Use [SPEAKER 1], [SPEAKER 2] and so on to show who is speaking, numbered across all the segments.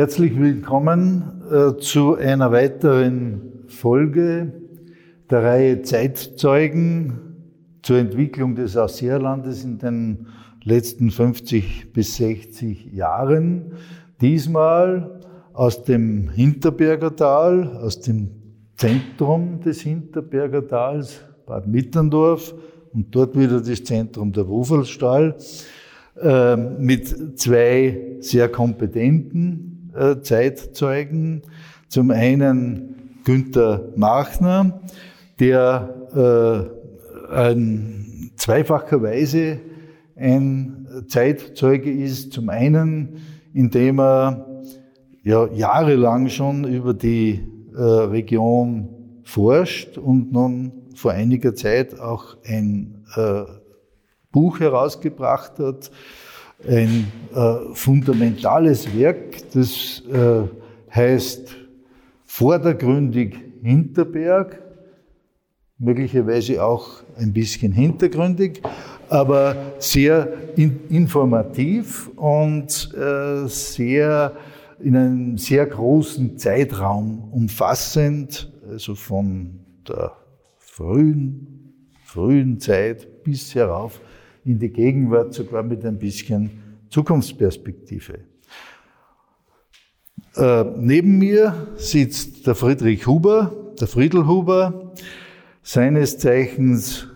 [SPEAKER 1] Herzlich willkommen äh, zu einer weiteren Folge der Reihe Zeitzeugen zur Entwicklung des Ausseerlandes in den letzten 50 bis 60 Jahren. Diesmal aus dem Hinterberger Tal, aus dem Zentrum des Hinterberger Tals, Bad Mitterndorf und dort wieder das Zentrum der Wufelstall, äh, mit zwei sehr kompetenten äh, Zeitzeugen. Zum einen Günther Machner, der äh, ein zweifacherweise ein Zeitzeuge ist. Zum einen, indem er ja, jahrelang schon über die äh, Region forscht und nun vor einiger Zeit auch ein äh, Buch herausgebracht hat, ein äh, fundamentales Werk, das äh, heißt vordergründig Hinterberg, möglicherweise auch ein bisschen hintergründig, aber sehr in, informativ und äh, sehr in einem sehr großen Zeitraum umfassend, also von der frühen, frühen Zeit bis herauf in die Gegenwart, sogar mit ein bisschen Zukunftsperspektive. Äh, neben mir sitzt der Friedrich Huber, der Friedel Huber, seines Zeichens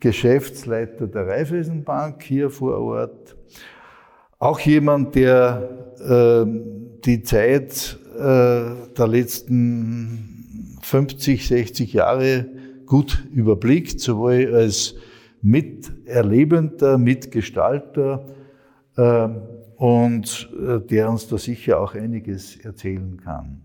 [SPEAKER 1] Geschäftsleiter der Raiffeisenbank hier vor Ort. Auch jemand, der äh, die Zeit äh, der letzten 50, 60 Jahre gut überblickt, sowohl als Miterlebender, Mitgestalter äh, und äh, der uns da sicher auch einiges erzählen kann.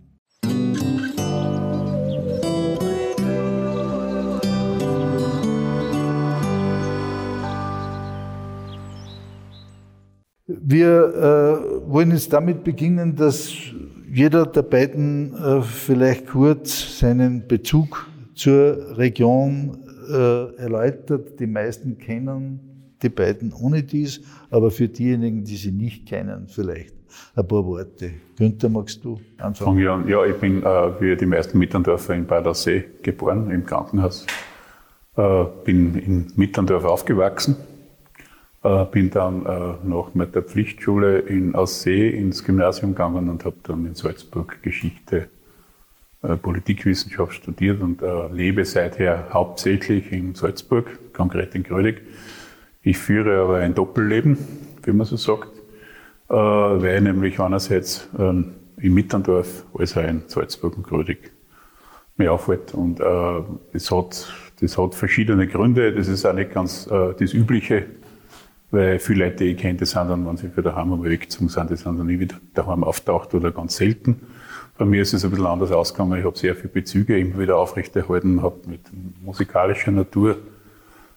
[SPEAKER 1] Wir äh, wollen jetzt damit beginnen, dass jeder der beiden äh, vielleicht kurz seinen Bezug zur Region äh, erläutert. Die meisten kennen die beiden ohne dies, aber für diejenigen, die sie nicht kennen, vielleicht ein paar Worte. Günther, magst du
[SPEAKER 2] anfangen? Ja, ja ich bin äh, wie die meisten Mitterndorfer in Badersee geboren, im Krankenhaus. Äh, bin in Mitterndorf aufgewachsen. Äh, bin dann äh, nach der Pflichtschule in Aussee ins Gymnasium gegangen und habe dann in Salzburg Geschichte Politikwissenschaft studiert und äh, lebe seither hauptsächlich in Salzburg, konkret in Grödig. Ich führe aber ein Doppelleben, wie man so sagt, äh, weil ich nämlich einerseits ähm, in Mitterndorf als auch in Salzburg und Grödig mich aufhält. Und äh, das, hat, das hat verschiedene Gründe. Das ist auch nicht ganz äh, das Übliche, weil viele Leute, die ich kenne, die sind dann, wenn sie wieder daheim einmal sind, die sind dann nie wieder daheim auftaucht oder ganz selten. Bei mir ist es ein bisschen anders ausgegangen. Ich habe sehr viele Bezüge immer wieder aufrechterhalten, habe mit musikalischer Natur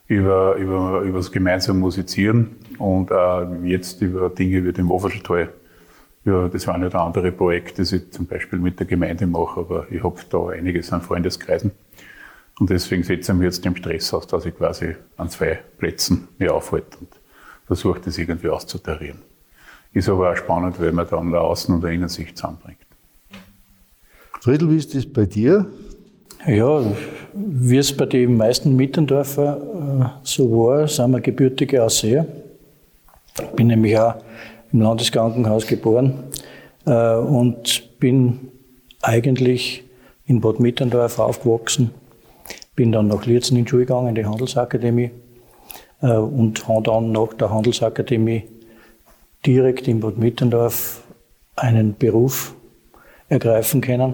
[SPEAKER 2] über, über, über das gemeinsame Musizieren und auch jetzt über Dinge wie den Wofferschtal. Ja, das war nicht andere Projekt, das ich zum Beispiel mit der Gemeinde mache, aber ich habe da einiges an Freundeskreisen. Und deswegen setze ich mich jetzt dem Stress aus, dass ich quasi an zwei Plätzen mich aufhalte und versuche das irgendwie auszutarieren. Ist aber auch spannend, weil man dann der Außen- und der Innensicht zusammenbringt.
[SPEAKER 1] Friedel, wie ist das bei dir?
[SPEAKER 3] Ja, wie es bei den meisten Mittendorfer äh, so war, sind wir gebürtige Ausseher. Ich bin nämlich auch im Landeskrankenhaus geboren äh, und bin eigentlich in Bad Mitterndorf aufgewachsen. Bin dann nach Lierzen in die Schule gegangen, in die Handelsakademie äh, und habe dann nach der Handelsakademie direkt in Bad Mitterndorf einen Beruf ergreifen können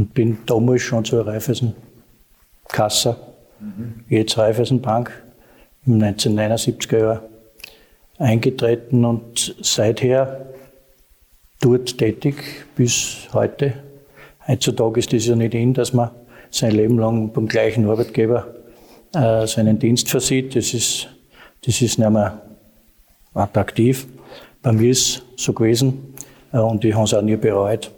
[SPEAKER 3] und bin damals schon zur Raiffeisenkasse, mhm. jetzt Raiffeisenbank, im 1979er Jahr eingetreten und seither dort tätig bis heute. Heutzutage ist es ja nicht in, dass man sein Leben lang beim gleichen Arbeitgeber äh, seinen Dienst versieht. Das ist, das ist nicht mehr attraktiv. Bei mir ist es so gewesen äh, und ich habe es auch nie bereut.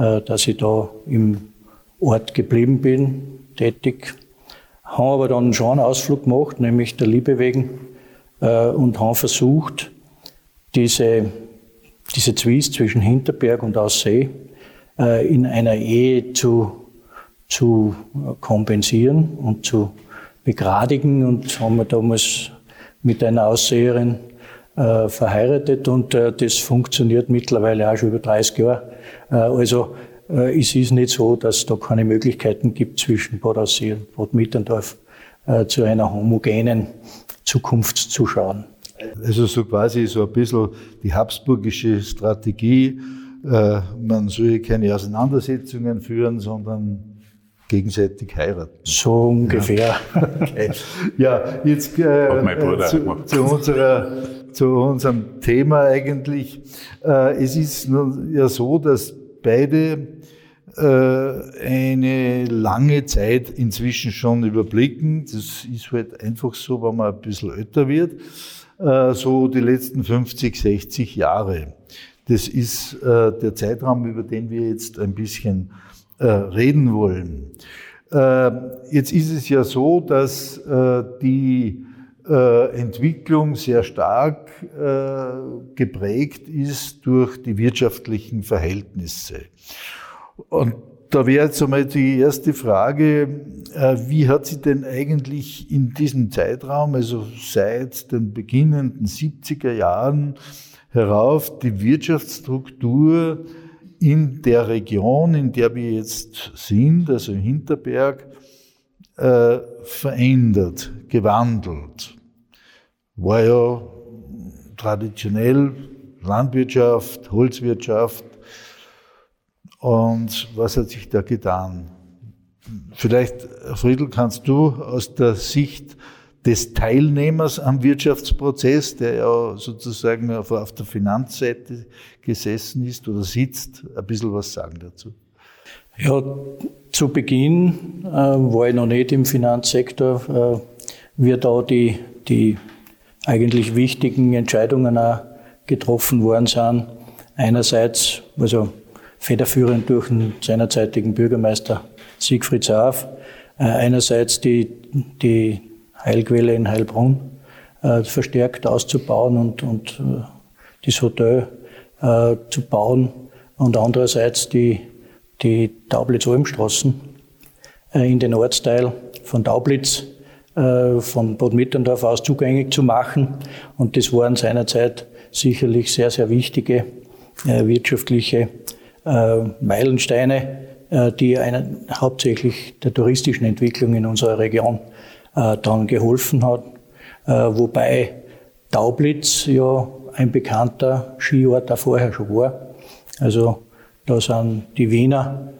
[SPEAKER 3] Äh, dass ich da im Ort geblieben bin, tätig. Habe aber dann schon einen Ausflug gemacht, nämlich der Liebe wegen, äh, und habe versucht, diese diese Zwist zwischen Hinterberg und Aussee äh, in einer Ehe zu, zu kompensieren und zu begradigen. Und haben wir damals mit einer Ausseherin äh, verheiratet und äh, das funktioniert mittlerweile auch schon über 30 Jahre. Äh, also äh, es ist nicht so, dass es da keine Möglichkeiten gibt zwischen Bad Aussee und Bad Mitterndorf äh, zu einer homogenen Zukunft zu schauen.
[SPEAKER 1] Also so quasi so ein bisschen die habsburgische Strategie, äh, man soll keine Auseinandersetzungen führen, sondern gegenseitig heiraten.
[SPEAKER 3] So ungefähr.
[SPEAKER 1] Ja, okay. ja jetzt äh, zu, zu, unserer, zu unserem Thema eigentlich. Äh, es ist nun ja so, dass beide äh, eine lange Zeit inzwischen schon überblicken. Das ist halt einfach so, wenn man ein bisschen älter wird. Äh, so die letzten 50, 60 Jahre. Das ist der Zeitraum, über den wir jetzt ein bisschen reden wollen. Jetzt ist es ja so, dass die Entwicklung sehr stark geprägt ist durch die wirtschaftlichen Verhältnisse. Und da wäre jetzt einmal die erste Frage, äh, wie hat sich denn eigentlich in diesem Zeitraum, also seit den beginnenden 70er Jahren herauf, die Wirtschaftsstruktur in der Region, in der wir jetzt sind, also Hinterberg, äh, verändert, gewandelt. War ja traditionell Landwirtschaft, Holzwirtschaft, und was hat sich da getan? Vielleicht, Friedel, kannst du aus der Sicht des Teilnehmers am Wirtschaftsprozess, der ja sozusagen auf, der Finanzseite gesessen ist oder sitzt, ein bisschen was sagen dazu?
[SPEAKER 3] Ja, zu Beginn äh, war ich noch nicht im Finanzsektor, äh, wie da die, die eigentlich wichtigen Entscheidungen auch getroffen worden sind. Einerseits, also federführend durch den seinerzeitigen Bürgermeister Siegfried Saaf. Äh, einerseits die, die Heilquelle in Heilbrunn äh, verstärkt auszubauen und, und äh, das Hotel zu bauen und andererseits die, die Taublitz-Olmstraßen äh, in den Ortsteil von Taublitz von Bad Mitterndorf aus zugänglich zu machen. Und das waren seinerzeit sicherlich sehr, sehr wichtige wirtschaftliche äh, Meilensteine, äh, die einen, hauptsächlich der touristischen Entwicklung in unserer Region äh, dann geholfen hat. Wobei Taublitz ja ein bekannter Skiort da vorher schon war. Also da sind die Wiener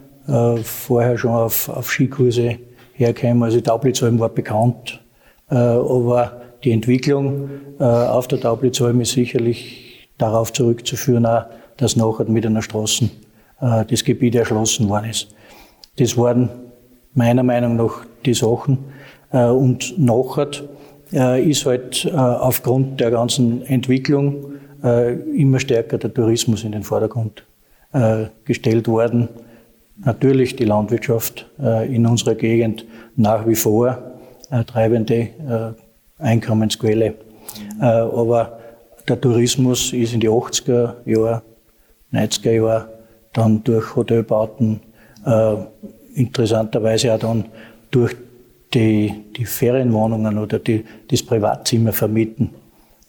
[SPEAKER 3] vorher schon auf, auf Skikurse hergekommen. Also Taublitzalm war bekannt. aber die Entwicklung auf der Taublitzalm ist sicherlich darauf zurückzuführen, auch, dass nachher mit einer Straßen äh, das Gebiet erschlossen worden ist. Das waren meiner Meinung nach die Sachen. Äh, und nachher äh, ist halt aufgrund der ganzen Entwicklung immer stärker der Tourismus in den Vordergrund gestellt worden. Natürlich die Landwirtschaft in unserer Gegend nach wie vor treibende Einkommensquelle. Aber der Tourismus ist in die 80er Jahre, 90er Jahre dann durch Hotelbauten, äh, interessanterweise auch dann durch die, die Ferienwohnungen oder die, das Privatzimmer vermieten.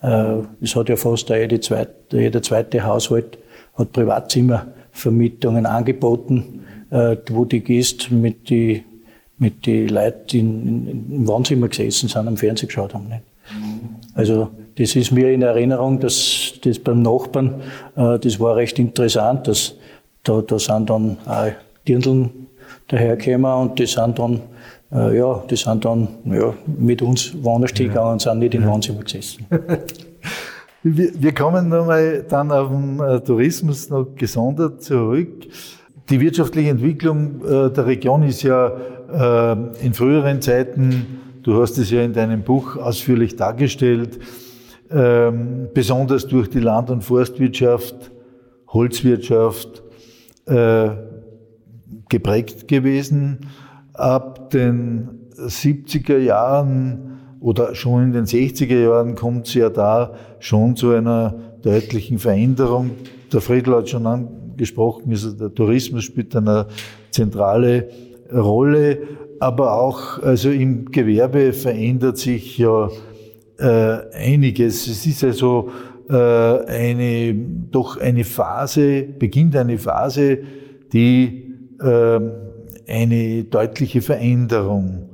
[SPEAKER 3] Äh, es hat ja fast jede zweite, jeder zweite Haushalt hat Privatzimmervermietungen angeboten, äh, wo die Gäste mit die mit die Leuten die in, im Wohnzimmer gesessen sind, am Fernsehen geschaut haben. Nicht? Also das ist mir in Erinnerung, dass das beim Nachbarn, äh, das war recht interessant, dass da, da sind dann auch Dirndln dahergekommen und die sind dann, äh, ja, die sind dann ja, mit uns woanders ja. gegangen und sind nicht in Wohnzimmer gesessen.
[SPEAKER 1] wir, wir kommen nochmal dann auf den äh, Tourismus noch gesondert zurück. Die wirtschaftliche Entwicklung äh, der Region ist ja äh, in früheren Zeiten, du hast es ja in deinem Buch ausführlich dargestellt, ähm, besonders durch die Land- und Forstwirtschaft, Holzwirtschaft, äh, geprägt gewesen. Ab den 70er Jahren oder schon in den 60er Jahren kommt es ja da schon zu einer deutlichen Veränderung. der Friedl hat schon angesprochen, also der Tourismus spielt eine zentrale Rolle, aber auch also im Gewerbe verändert sich ja äh, einiges. Es ist also äh, eine, doch eine Phase, beginnt eine Phase, die äh, eine deutliche Veränderung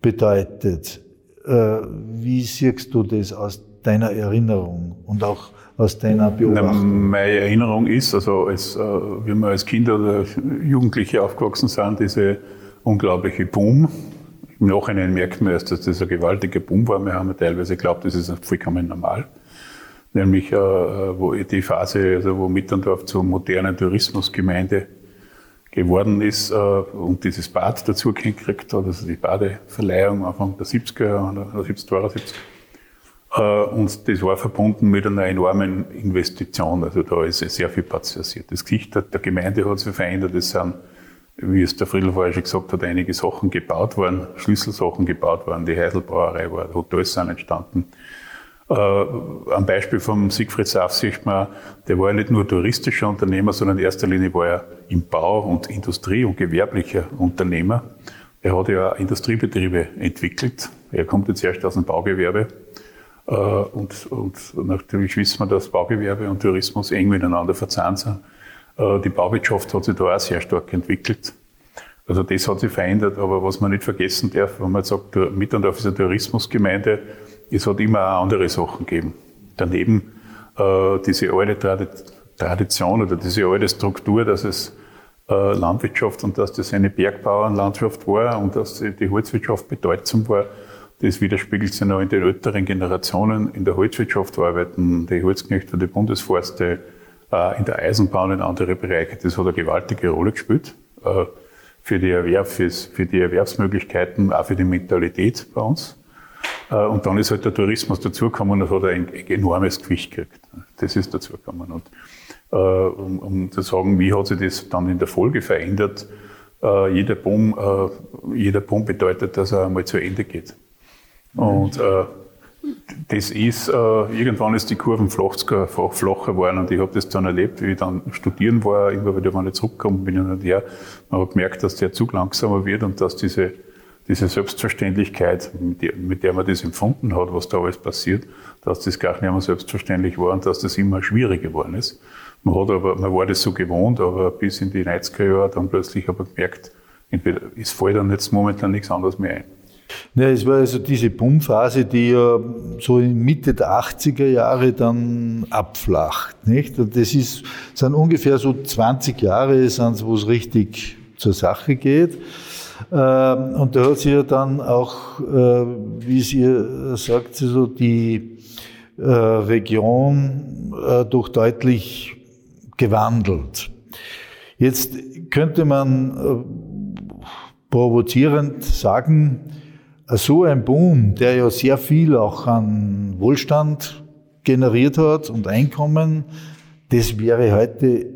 [SPEAKER 1] bedeutet. Äh, wie siehst du das aus deiner Erinnerung und auch aus deiner Beobachtung?
[SPEAKER 2] meine Erinnerung ist, also als, äh, wie wir als Kinder oder Jugendliche aufgewachsen sind, diese unglaubliche Boom. Im Nachhinein merkt man erst, dass das ein gewaltiger Boom war. Wir haben teilweise geglaubt, das ist vollkommen normal. Nämlich äh, wo die Phase, also wo Mitterndorf zur modernen Tourismusgemeinde geworden ist äh, und dieses Bad dazu gekriegt hat, also die Badeverleihung Anfang der 70er oder 70, 72. Äh, und das war verbunden mit einer enormen Investition. Also da ist sehr viel passiert. Das Gesicht der Gemeinde hat sich verändert. Es sind, wie es der Friedel vorher schon gesagt hat, einige Sachen gebaut worden, Schlüsselsachen gebaut worden. Die Heidelbrauerei war, Hotels sind entstanden. Äh, am Beispiel vom Siegfried Saff sieht man, der war ja nicht nur touristischer Unternehmer, sondern in erster Linie war er im Bau und Industrie- und gewerblicher Unternehmer. Er hat ja Industriebetriebe entwickelt. Er kommt jetzt erst aus dem Baugewerbe. Äh, und, und natürlich wissen wir, dass Baugewerbe und Tourismus eng miteinander verzahnt sind. Äh, die Bauwirtschaft hat sich da auch sehr stark entwickelt. Also das hat sich verändert, aber was man nicht vergessen darf, wenn man sagt, Mitterndorf ist eine Tourismusgemeinde, es hat immer auch andere Sachen gegeben. Daneben äh, diese alte Tradition oder diese alte Struktur, dass es Landwirtschaft und dass das eine Bergbauernlandschaft war und dass die Holzwirtschaft bedeutsam war, das widerspiegelt sich noch in den älteren Generationen. In der Holzwirtschaft arbeiten die Holzknechte die Bundesforste, äh, in der Eisenbahn in andere Bereiche. Das hat eine gewaltige Rolle gespielt äh, für die, Erwerb, für die Erwerbsmöglichkeiten, auch für die Mentalität bei uns. Äh, und dann ist halt der Tourismus dazugekommen und hat ein, enormes Gewicht gekriegt. Das ist dazugekommen. Und um, um, zu sagen, wie hat sich das dann in der Folge verändert, jeder Boom, jeder Boom bedeutet, dass er einmal zu Ende geht. Und äh, das ist, äh, irgendwann ist die Kurven flach, flacher geworden und ich habe das dann erlebt, wie ich dann studieren war, immer wieder, wenn ich zurückgekommen bin und her, man hat gemerkt, dass der Zug langsamer wird und dass diese diese Selbstverständlichkeit, mit der man das empfunden hat, was da alles passiert, dass das gar nicht mehr selbstverständlich war und dass das immer schwieriger geworden ist. Man hat aber, man war das so gewohnt, aber bis in die 90er Jahre dann plötzlich aber gemerkt, entweder, es fällt dann jetzt momentan nichts anderes mehr ein.
[SPEAKER 1] Ja, es war also diese Boomphase, die ja so in Mitte der 80er Jahre dann abflacht, nicht? Und das ist, sind ungefähr so 20 Jahre, wo es richtig zur Sache geht. Ähm, und da hat sich ja dann auch, äh, wie sie sagt, so die äh, Region äh, doch deutlich gewandelt. Jetzt könnte man provozierend sagen, so ein Boom, der ja sehr viel auch an Wohlstand generiert hat und Einkommen, das wäre heute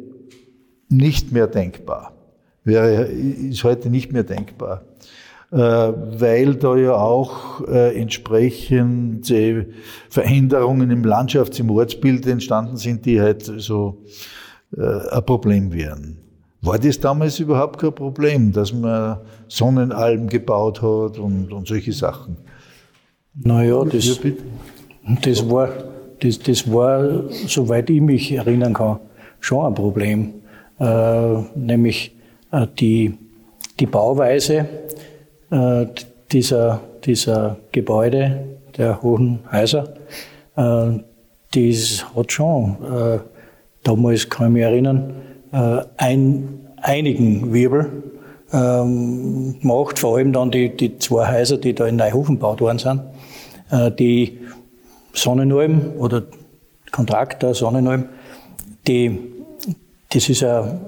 [SPEAKER 1] nicht mehr denkbar wäre, ist heute nicht mehr denkbar. Äh, weil da ja auch äh, entsprechende Veränderungen im Landschafts-, im Ortsbild entstanden sind, die halt so äh, ein Problem wären. War das damals überhaupt kein Problem, dass man Sonnenalben gebaut hat und, und solche Sachen?
[SPEAKER 3] Naja, das, das, war, das, das war, soweit ich mich erinnern kann, schon ein Problem. Äh, nämlich äh, die, die Bauweise äh, dieser, dieser Gebäude, der hohen Häuser, äh, das hat schon, damals kann ich mich erinnern, ein, einigen Wirbel ähm, gemacht, vor allem dann die, die zwei Häuser, die da in Neuhofen gebaut worden sind. die Sonnenalm oder Kontraktor Sonnenalm, die, das ist ein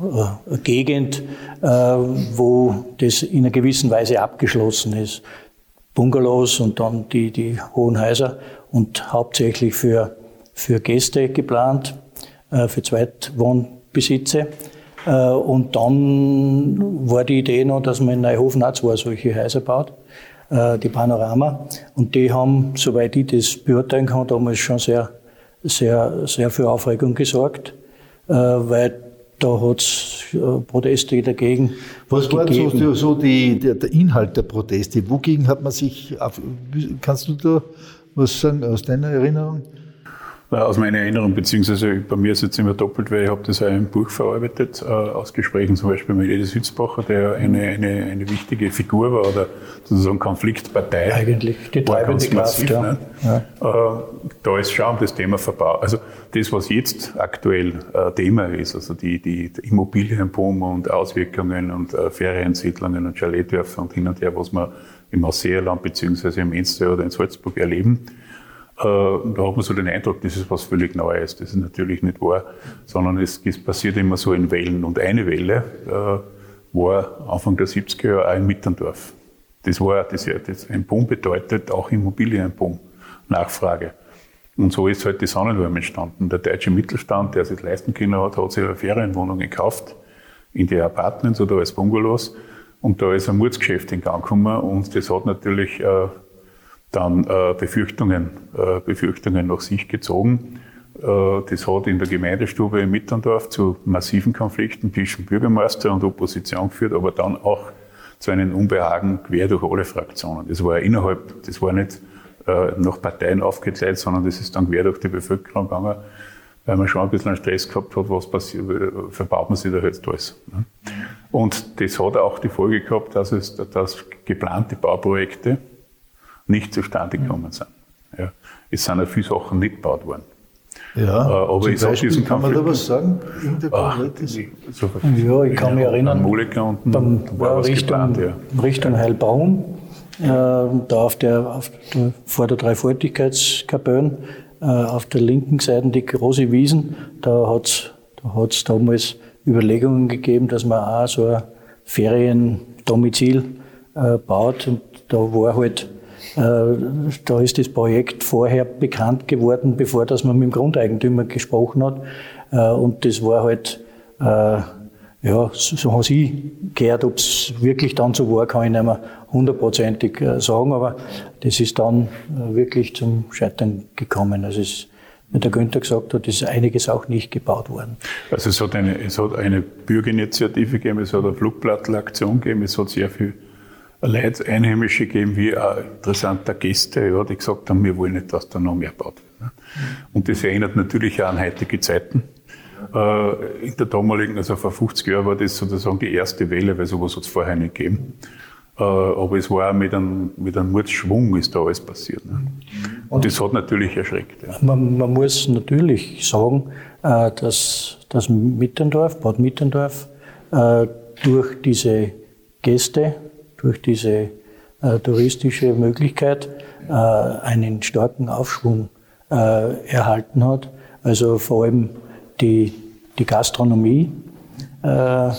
[SPEAKER 3] eine Gegend, äh, wo das in einer gewissen Weise abgeschlossen ist. Bungalows und dann die, die hohen Häuser und hauptsächlich für, für Gäste geplant, äh, für Zweitwohnbesitze. Äh, und dann war die Idee noch, dass man in Neuhofen auch zwei solche Häuser baut, die Panorama. Und die haben, soweit ich das beurteilen kann, damals schon sehr sehr, sehr für Aufregung gesorgt, äh, weil da hat es äh, Proteste dagegen.
[SPEAKER 1] Was war so, so die, der, der, Inhalt der Proteste? Wogegen hat man sich, auf, kannst du da was sagen aus deiner Erinnerung?
[SPEAKER 2] Aus meiner Erinnerung, beziehungsweise bei mir ist es jetzt immer doppelt, weil ich habe das auch im Buch verarbeitet, äh, aus Gesprächen zum Beispiel mit Edith Hützbacher, der eine, eine, eine wichtige Figur war oder sozusagen Konfliktpartei.
[SPEAKER 3] Eigentlich die treibende Kraft, ja.
[SPEAKER 2] Ne? ja. Äh, da ist schon das Thema Verbau. Also das, was jetzt aktuell äh, Thema ist, also die, die Immobilienboom und Auswirkungen und äh, Feriensiedlungen und Chaletdörfer und hin und her, was wir im Ausseerland beziehungsweise im Enstö oder in Salzburg erleben, äh, da hat man so den Eindruck, das ist was völlig Neues. Das ist natürlich nicht wahr, sondern es, passiert immer so in Wellen. Und eine Welle äh, war Anfang der 70er Jahre auch in Mitterndorf. Das war das, das ein Boom bedeutet auch Immobilienboom, Nachfrage. Und so ist halt die Sonnenwärme entstanden. Der deutsche Mittelstand, der sich leisten können hat, hat sich eine Ferienwohnung gekauft, in die Apartments oder als Bungalows. Und da ist ein Mordsgeschäft in Gang gekommen und das hat natürlich äh, dann äh, Befürchtungen, äh, Befürchtungen nach sich gezogen. Äh, das hat in der Gemeindestube in Mitterndorf zu massiven Konflikten zwischen Bürgermeister und Opposition geführt, aber dann auch zu einem Unbehagen quer durch alle Fraktionen. Das war innerhalb, das war nicht äh, nach Parteien aufgeteilt, sondern das ist dann quer durch die Bevölkerung gegangen, weil man schon ein bisschen Stress gehabt hat, was passiert, verbaut man sich da jetzt alles. Ne? Und das hat auch die Folge gehabt, dass es, dass geplante Bauprojekte nicht zustande gekommen sind. Ja. Es sind ja viele Sachen nicht gebaut worden.
[SPEAKER 1] Ja, äh, aber ich Beispiel, diesen kann man da was sagen?
[SPEAKER 3] Ach, so ja, ich kann mich erinnern,
[SPEAKER 2] unten
[SPEAKER 3] beim, war Richtung, geplant, ja. Richtung Heilbraun, äh, da auf der, auf der, vor der Dreifaltigkeitskapelle, äh, auf der linken Seite die große Wiesen, da hat es da hat's damals Überlegungen gegeben, dass man auch so ein Feriendomizil äh, baut und da war halt da ist das Projekt vorher bekannt geworden, bevor dass man mit dem Grundeigentümer gesprochen hat. Äh, und das war halt, äh, ja, so haben sie gehört, ob es wirklich dann so war, kann ich nicht mehr hundertprozentig sagen, aber das ist dann wirklich zum Scheitern gekommen. Also es, wie der Günther gesagt hat, ist einiges auch nicht gebaut worden.
[SPEAKER 2] Also es hat eine, es hat eine Bürgerinitiative gegeben, es hat eine Flugblattelaktion gegeben, es hat sehr viel Leute, Einheimische geben, wie auch interessante Gäste, ja, die gesagt haben, wir wollen nicht, dass da noch mehr gebaut wird. Ne? Und das erinnert natürlich auch an heutige Zeiten. Äh, in der damaligen, also vor 50 Jahren war das sozusagen die erste Welle, weil sowas hat es vorher nicht gegeben. Äh, aber es war auch mit einem, mit einem Mordschwung ist da alles passiert. Ne? Und das hat natürlich erschreckt. Ja.
[SPEAKER 3] Man, man, muss natürlich sagen, äh, dass, dass Mitterndorf, Bad Mitterndorf, durch diese Gäste, durch diese äh, touristische Möglichkeit äh, einen starken Aufschwung äh, erhalten hat. Also vor allem die, die Gastronomie, äh,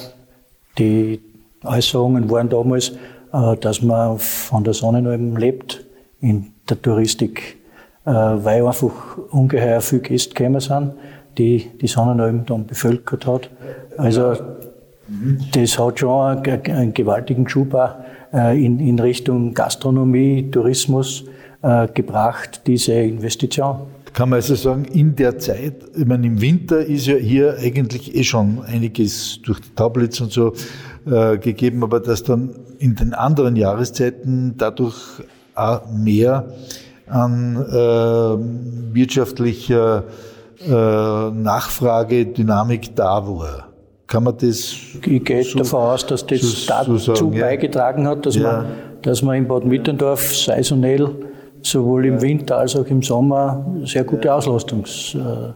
[SPEAKER 3] die Äußerungen waren damals, äh, dass man von der Sonnenalm lebt in der Touristik, äh, weil einfach ungeheuer viele Gäste gekommen sind, die die Sonnenalm dann bevölkert hat. Also das hat schon einen, gewaltigen Schub auch in, in Richtung Gastronomie, Tourismus äh, gebracht, diese Investition.
[SPEAKER 1] Kann man also sagen, in der Zeit, ich meine, im Winter ist ja hier eigentlich eh schon einiges durch die Tablets und so äh, gegeben, aber dass dann in den anderen Jahreszeiten dadurch auch mehr an äh, wirtschaftlicher äh, Nachfragedynamik da war. Kann man das?
[SPEAKER 3] Ich gehe so, davon aus, dass das so, dazu so sagen, beigetragen hat, dass, ja. man, dass man in Bad Mitterndorf saisonell sowohl im Winter als auch im Sommer sehr gute Auslastungszahlen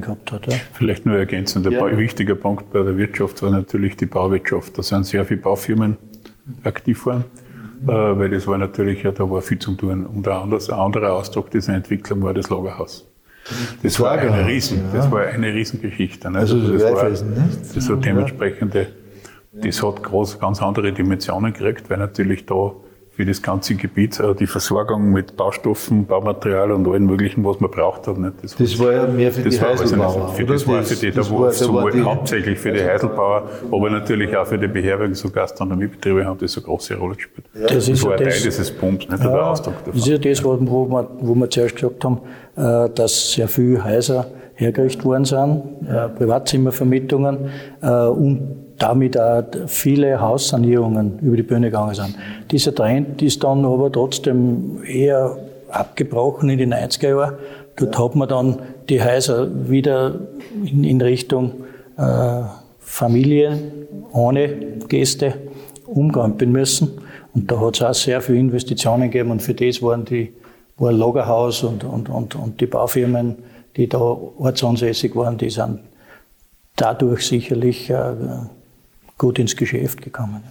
[SPEAKER 3] gehabt hat. Ja.
[SPEAKER 2] Vielleicht nur ergänzend, ein ja. wichtiger Punkt bei der Wirtschaft war natürlich die Bauwirtschaft. Da sind sehr viele Baufirmen aktiv waren, mhm. weil das war natürlich, ja, da war viel zu tun. Und ein anderer Ausdruck dieser Entwicklung war das Lagerhaus. Das war eine Riesen, ja. das war eine Riesengeschichte. Ne? Also, also das, war, das so dementsprechende, das hat groß, ganz andere Dimensionen gekriegt, weil natürlich da für das ganze Gebiet, äh, die Versorgung mit Baustoffen, Baumaterial und allem Möglichen, was man braucht hat. Nicht?
[SPEAKER 1] Das, das war ja mehr für die Heiselbauer.
[SPEAKER 2] Also für das, war für die, da war, so war die, hauptsächlich für die Heiselbauer, aber natürlich auch für die Beherbergungs- und Gastronomiebetriebe haben das eine große Rolle gespielt.
[SPEAKER 3] Ja. Das, das war ein Teil dieses Pumps, nicht ja, der Ausdruck davon. Das ist ja das, wo wir, wo wir zuerst gesagt haben, äh, dass sehr viele Häuser hergerichtet worden sind, äh, Privatzimmervermietungen und damit auch viele Haussanierungen über die Bühne gegangen sind. Dieser Trend ist dann aber trotzdem eher abgebrochen in die 90er Jahre. Dort hat man dann die Häuser wieder in, in Richtung äh, Familie ohne Gäste umkrempeln müssen. Und da hat es auch sehr viele Investitionen gegeben und für das waren die war Lagerhaus und, und, und, und die Baufirmen, die da ortsansässig waren, die sind dadurch sicherlich äh, gut ins Geschäft gekommen.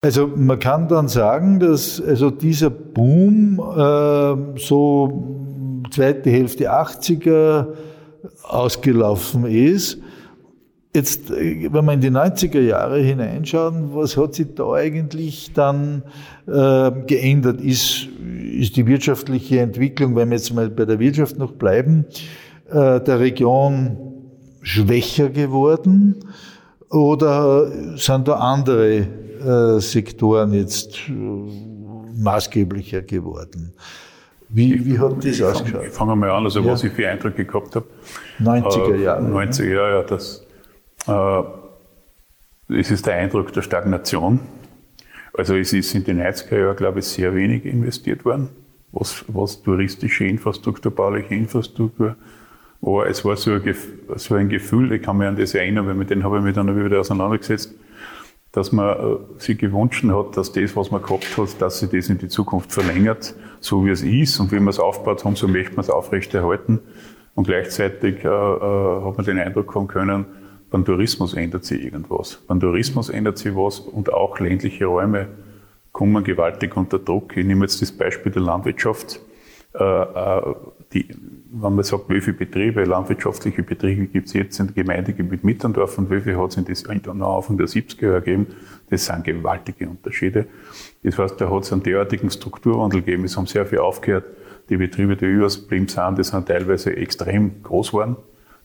[SPEAKER 1] Also man kann dann sagen, dass also dieser Boom äh, so zweite Hälfte 80er ausgelaufen ist. Jetzt, wenn wir in die 90er Jahre hineinschauen, was hat sich da eigentlich dann äh, geändert? Ist, ist die wirtschaftliche Entwicklung, wenn wir jetzt mal bei der Wirtschaft noch bleiben, äh, der Region schwächer geworden? Oder sind da andere äh, Sektoren jetzt äh, maßgeblicher geworden? Wie, wie hat das ausgeschaut?
[SPEAKER 2] Ich fange mal an, also ja. was ich für Eindrücke gehabt habe.
[SPEAKER 1] 90er Jahre.
[SPEAKER 2] Äh, 90er Jahre, ja, das, äh, es ist der Eindruck der Stagnation. Also es ist in den 90er Jahren, glaube ich, sehr wenig investiert worden, was, was touristische Infrastruktur, bauliche Infrastruktur aber es war so ein, so ein Gefühl, ich kann mich an das erinnern, weil mit denen habe ich mich dann wieder auseinandergesetzt, dass man äh, sich gewünscht hat, dass das, was man gehabt hat, dass sich das in die Zukunft verlängert, so wie es ist und wie man es aufgebaut haben, so möchte man es aufrechterhalten. Und gleichzeitig äh, äh, hat man den Eindruck haben können, beim Tourismus ändert sich irgendwas. Beim Tourismus ändert sich was und auch ländliche Räume kommen gewaltig unter Druck. Ich nehme jetzt das Beispiel der Landwirtschaft. Äh, äh, die, wenn man sagt, wie viele Betriebe, landwirtschaftliche Betriebe gibt es jetzt im Gemeindegebiet Mitterndorf und wie viele hat es in das Anfang der 70er Jahre gegeben, das sind gewaltige Unterschiede. Das heißt, da hat es einen derartigen Strukturwandel gegeben. Es haben sehr viel aufgehört. Die Betriebe, die überblieben sind, die sind teilweise extrem groß geworden.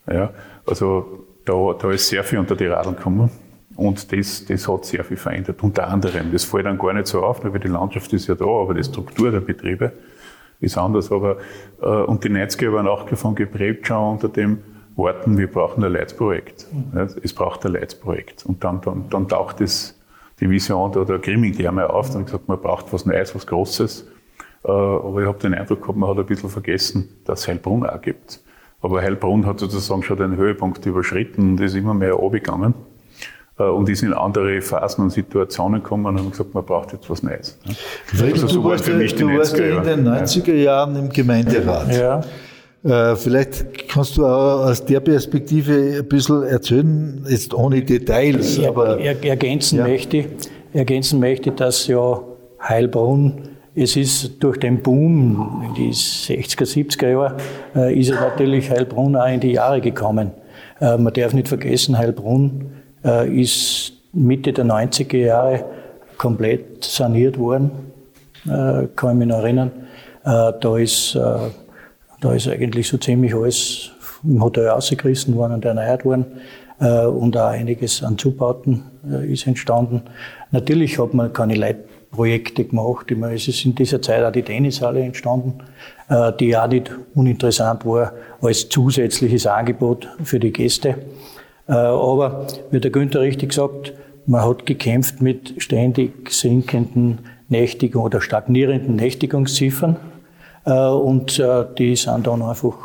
[SPEAKER 2] Ja, also da, da ist sehr viel unter die Radeln gekommen. Und das, das hat sehr viel verändert. Unter anderem, das fällt dann gar nicht so auf, weil die Landschaft ist ja da, aber die Struktur der Betriebe, ist anders. Aber, äh, und die 90er waren auch davon geprägt schon unter dem Worten, wir brauchen ein Leitprojekt. Mhm. Ja, es braucht ein Leitprojekt. Und dann, dann, dann taucht das, die Vision oder der Grimming die einmal auf und gesagt, man braucht was Neues, was Großes. Äh, aber ich habe den Eindruck gehabt, man hat ein bisschen vergessen, dass es Heilbrunn auch gibt. Aber Heilbrunn hat sozusagen schon den Höhepunkt überschritten und ist immer mehr runtergegangen. Äh, und ist in andere Phasen und Situationen gekommen und haben gesagt, man braucht jetzt was Neues.
[SPEAKER 1] Also so du warst, ja, du warst ja in den 90er Jahren im Gemeinderat. Ja. Äh, vielleicht kannst du auch aus der Perspektive ein bisschen erzählen, jetzt ohne Details.
[SPEAKER 3] aber er, ergänzen, ja. möchte, ergänzen möchte, dass ja Heilbrunn, es ist durch den Boom in die 60er, 70er Jahre, äh, ist ja natürlich Heilbrunn auch in die Jahre gekommen. Man darf nicht vergessen, Heilbrunn äh, ist Mitte der 90er Jahre komplett saniert worden, äh, kann ich mich noch erinnern. Äh, da, ist, da ist eigentlich so ziemlich alles im Hotel ausgerissen worden und erneuert worden und auch einiges an Zubauten ist entstanden. Natürlich hat man keine Leitprojekte gemacht. Es ist in dieser Zeit auch die Tennishalle entstanden, die auch nicht uninteressant war als zusätzliches Angebot für die Gäste. Äh, aber, wie der Günther richtig sagt, man hat gekämpft mit ständig sinkenden Nächtigung oder stagnierenden Nächtigungsziffern. Äh, und äh, die sind dann einfach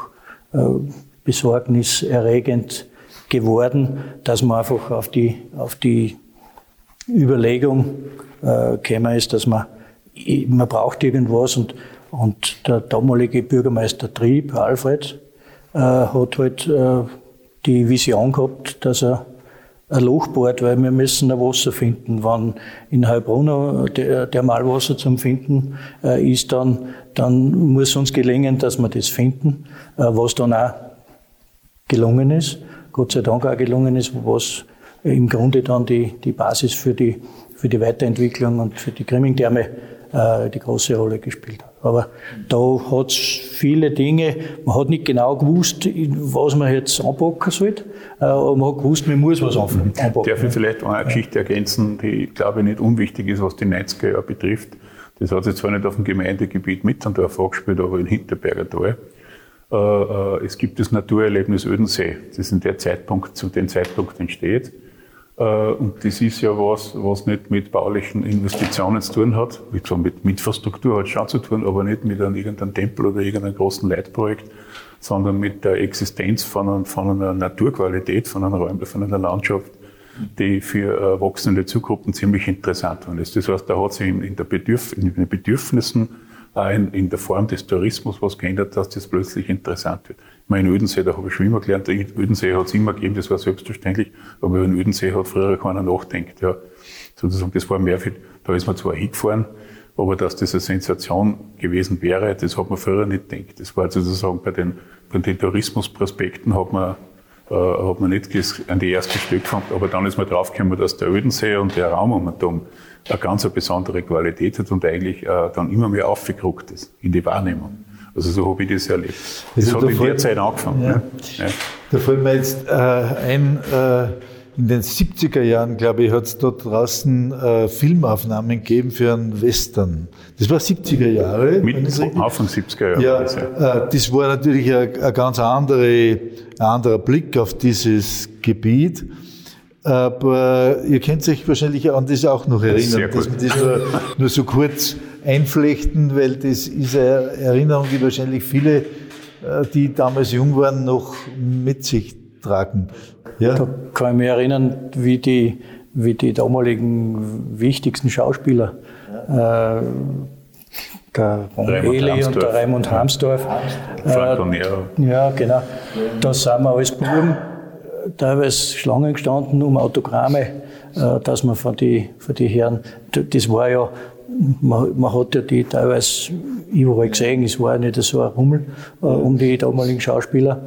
[SPEAKER 3] besorgniserregend geworden, dass man einfach auf die, auf die Überlegung gekommen ist, dass man, man braucht irgendwas und, und der damalige Bürgermeister Trieb, Alfred, hat halt die Vision gehabt, dass er ein Loch bohrt, weil wir müssen ein Wasser finden. Wenn in Heilbronn der, der Malwasser zum Finden äh, ist, dann, dann muss uns gelingen, dass wir das finden, äh, was dann auch gelungen ist. Gott sei Dank auch gelungen ist, was im Grunde dann die, die Basis für die, für die Weiterentwicklung und für die Grimming-Therme äh, die große Rolle gespielt hat. Aber da hat es viele Dinge, man hat nicht genau gewusst, was man jetzt anpacken sollte, äh, aber man hat gewusst, man muss was anpacken.
[SPEAKER 2] Darf ich vielleicht eine Geschichte ergänzen, die, glaube ich, nicht unwichtig ist, was die 90er Jahre betrifft. Das hat sich zwar nicht auf dem Gemeindegebiet Mitterndorf angespielt, aber in Hinterberger Tal. Äh, äh, es gibt das Naturerlebnis Ödensee, das in der Zeitpunkt, zu dem Zeitpunkt entsteht. Äh, und das ist ja was, was nicht mit baulichen Investitionen zu tun hat. Mit, mit Infrastruktur hat es schon zu tun, aber nicht mit einem, irgendeinem Tempel oder irgendeinem großen Leitprojekt, sondern mit der Existenz von, einer, von einer Naturqualität, von einer Räume, von einer Landschaft, die für wachsende Zugruppen ziemlich interessant ist. Das heißt, da hat sich in, der Bedürf in den Bedürfnissen in, in, der Form des Tourismus was geändert, dass das plötzlich interessant wird. Meine, in Ödensee, da habe ich schon immer gelernt, Ödensee hat es immer gegeben, das war selbstverständlich, aber in Ödensee hat früher keiner nachdenkt. Ja. Sozusagen, das war mehr für, da ist man zwar hingefahren, aber dass das eine Sensation gewesen wäre, das hat man früher nicht gedacht. Das war sozusagen bei den, bei den Tourismusprospekten hat man, äh, hat man nicht an die erste Stück gefunden, aber dann ist man draufgekommen, dass der Ödensee und der Raum um und um eine ganz besondere Qualität hat und eigentlich äh, dann immer mehr aufgerückt ist in die Wahrnehmung. Also so habe ich das erlebt. Das also hat da in der Zeit angefangen. Ja. Ne?
[SPEAKER 1] Ja. Da fällt mir jetzt äh, ein, äh, in den 70er Jahren, glaube ich, hat es dort draußen äh, Filmaufnahmen gegeben für einen Western. Das war 70er Jahre.
[SPEAKER 2] Mit Anfang 70er Jahre.
[SPEAKER 1] Ja, das, ja. Äh, das war natürlich ein, ein ganz andere, ein anderer Blick auf dieses Gebiet. Aber ihr könnt euch wahrscheinlich an das auch noch erinnern, dass wir das nur, nur, so kurz einflechten, weil das ist eine Erinnerung, die wahrscheinlich viele, äh, die damals jung waren, noch mit sich tragen.
[SPEAKER 3] Ja? Da kann ich mich erinnern, wie die, wie die damaligen wichtigsten Schauspieler, ja. äh, der Eli und der Raimund Hamsdorf, äh, ja, genau, da sind wir als Buben teilweise Schlangen gestanden um Autogramme, äh, dass man von die, von die Herren, das war ja, man, man hat ja die teilweise überall gesehen, es war ja nicht so ein Rummel äh, um die damaligen Schauspieler.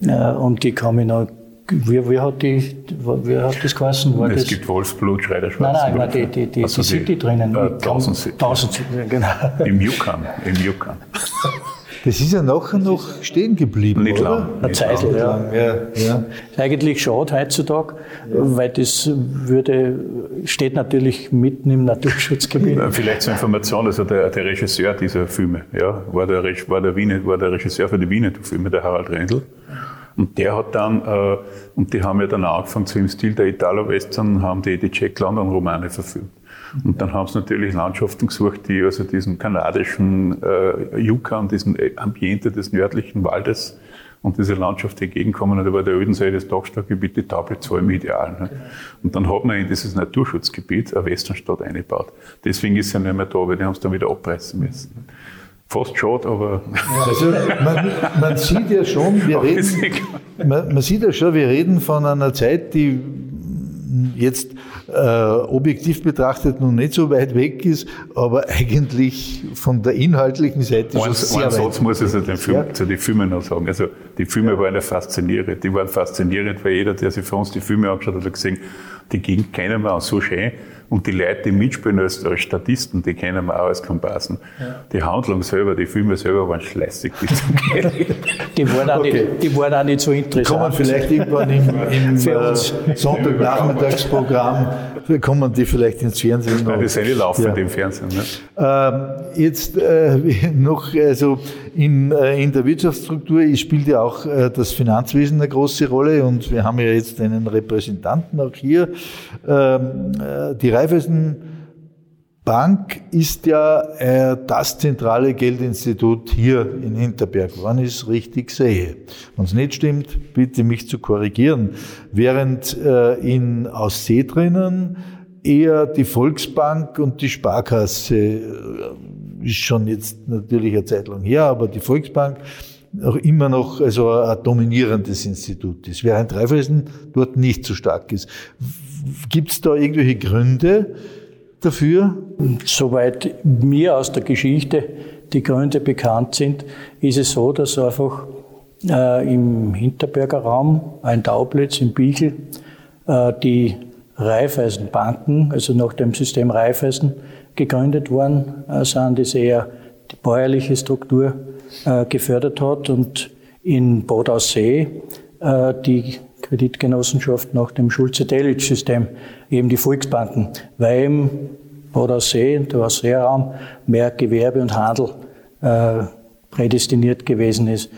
[SPEAKER 3] Äh, und die kann mich noch wie, wie, hat die, wie hat das geheißen?
[SPEAKER 2] War es das? gibt Wolfsblut, Schreider
[SPEAKER 3] Nein, nein, nein die, die, die, also die City drinnen.
[SPEAKER 2] Äh, Tausend City.
[SPEAKER 3] Tausend City, genau.
[SPEAKER 2] Im Yukon, im Yukon.
[SPEAKER 1] Das ist ja nachher noch stehen geblieben.
[SPEAKER 2] Nicht oder? lang.
[SPEAKER 3] Eine Zeit lang, ja. ja. ja. Ist eigentlich schade heutzutage, ja. weil das würde, steht natürlich mitten im Naturschutzgebiet.
[SPEAKER 2] Vielleicht zur Information, also der, der Regisseur dieser Filme, ja, war der, war der, Wiener, war der Regisseur für die Wiener-Filme, der Harald Rendl. Und der hat dann, äh, und die haben ja dann angefangen, so im Stil der Italo-Western, haben die die Jack London-Romane verfilmt. Und dann haben sie natürlich Landschaften gesucht, die also diesen kanadischen äh, Yukon, diesem Ambiente des nördlichen Waldes und diese Landschaft entgegenkommen. Und da war der Ödensee, das Dachstadtgebiet, die Tablitzalm ideal. Ne? Und dann hat man in dieses Naturschutzgebiet eine Westernstadt eingebaut. Deswegen ist er nicht mehr da, weil die haben es dann wieder abreißen müssen. Fast schade, aber.
[SPEAKER 1] Also man, man, sieht ja schon, wir reden, man, man, sieht ja schon, wir reden von einer Zeit, die jetzt objektiv betrachtet noch nicht so weit weg ist, aber eigentlich von der inhaltlichen Seite
[SPEAKER 2] schon sehr ein Satz muss ich zu den, Film, ja. zu den Filmen noch sagen. Also die Filme ja. waren ja faszinierend. Die waren faszinierend, weil jeder, der sich für uns die Filme angeschaut hat, hat gesehen, die kennen wir auch so schön. Und die Leute, die mitspielen als, als Statisten, die kennen wir auch als Komparsen. Ja. Die Handlung selber, die Filme selber waren schleißig bis zum
[SPEAKER 3] die, waren auch okay. nicht, die waren auch nicht so interessant.
[SPEAKER 1] Die kommen vielleicht irgendwann im, im äh, Sonntagnachmittagsprogramm, kommen die vielleicht ins Fernsehen.
[SPEAKER 2] Nein, die sind laufen ja. im Fernsehen. Ne?
[SPEAKER 1] Ähm, jetzt äh, noch, also in, äh, in der Wirtschaftsstruktur spielt ja auch äh, das Finanzwesen eine große Rolle und wir haben ja jetzt einen Repräsentanten auch hier. Ähm, äh, die Raiffeisenbank ist ja das zentrale Geldinstitut hier in Hinterberg, wenn ich es richtig sehe. Wenn es nicht stimmt, bitte mich zu korrigieren. Während äh, in Aussee drinnen eher die Volksbank und die Sparkasse, äh, ist schon jetzt natürlich eine Zeit lang her, aber die Volksbank auch immer noch also ein dominierendes Institut ist, während Raiffeisen dort nicht so stark ist. Gibt es da irgendwelche Gründe dafür?
[SPEAKER 3] Soweit mir aus der Geschichte die Gründe bekannt sind, ist es so, dass einfach äh, im Hinterberger Raum, ein Taublitz, im Bichel, äh, die Raiffeisenbanken, also nach dem System Raiffeisen, gegründet worden äh, sind, das eher die bäuerliche Struktur äh, gefördert hat und in Bad Aussee äh, die Kreditgenossenschaft nach dem Schulze-Delitzsch-System, eben die Volksbanken, weil im Bad Aussee, der Ausseeraum, mehr Gewerbe und Handel prädestiniert gewesen ist.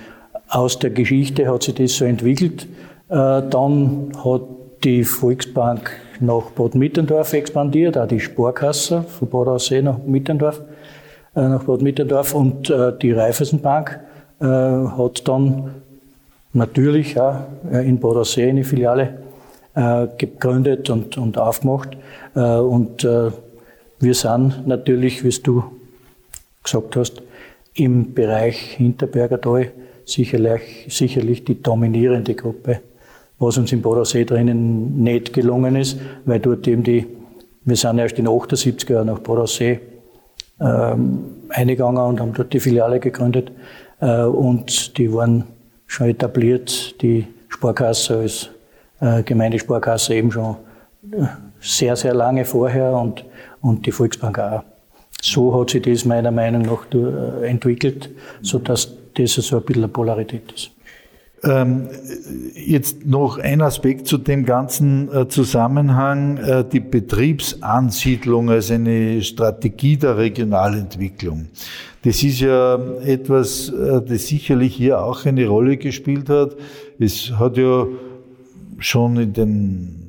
[SPEAKER 3] Aus der Geschichte hat sich das so entwickelt. Dann hat die Volksbank nach Bad Mitterndorf expandiert, auch die Sparkasse von Bad Aussee nach Mitterndorf, äh, nach Bad Mitterndorf und äh, die Raiffeisenbank hat dann natürlich auch in Bad Aussee eine Filiale gegründet und, und aufgemacht. Und wir sind natürlich, wie du gesagt hast, im Bereich Hinterberger sicherlich, sicherlich die dominierende Gruppe was uns im Bodensee drinnen nicht gelungen ist, weil dort eben die, wir sind erst in den 78er Jahren nach Bodensee ähm, eingegangen und haben dort die Filiale gegründet äh, und die waren schon etabliert, die Sparkasse als äh, Gemeindesparkasse eben schon äh, sehr, sehr lange vorher und, und die Volksbank auch. So hat sich das meiner Meinung nach äh, entwickelt, sodass das so ein bisschen eine Polarität ist.
[SPEAKER 1] Ähm, jetzt noch ein Aspekt zu dem ganzen äh, Zusammenhang, äh, die Betriebsansiedlung als eine Strategie der Regionalentwicklung. Das ist ja etwas, äh, das sicherlich hier auch eine Rolle gespielt hat. Es hat ja schon in den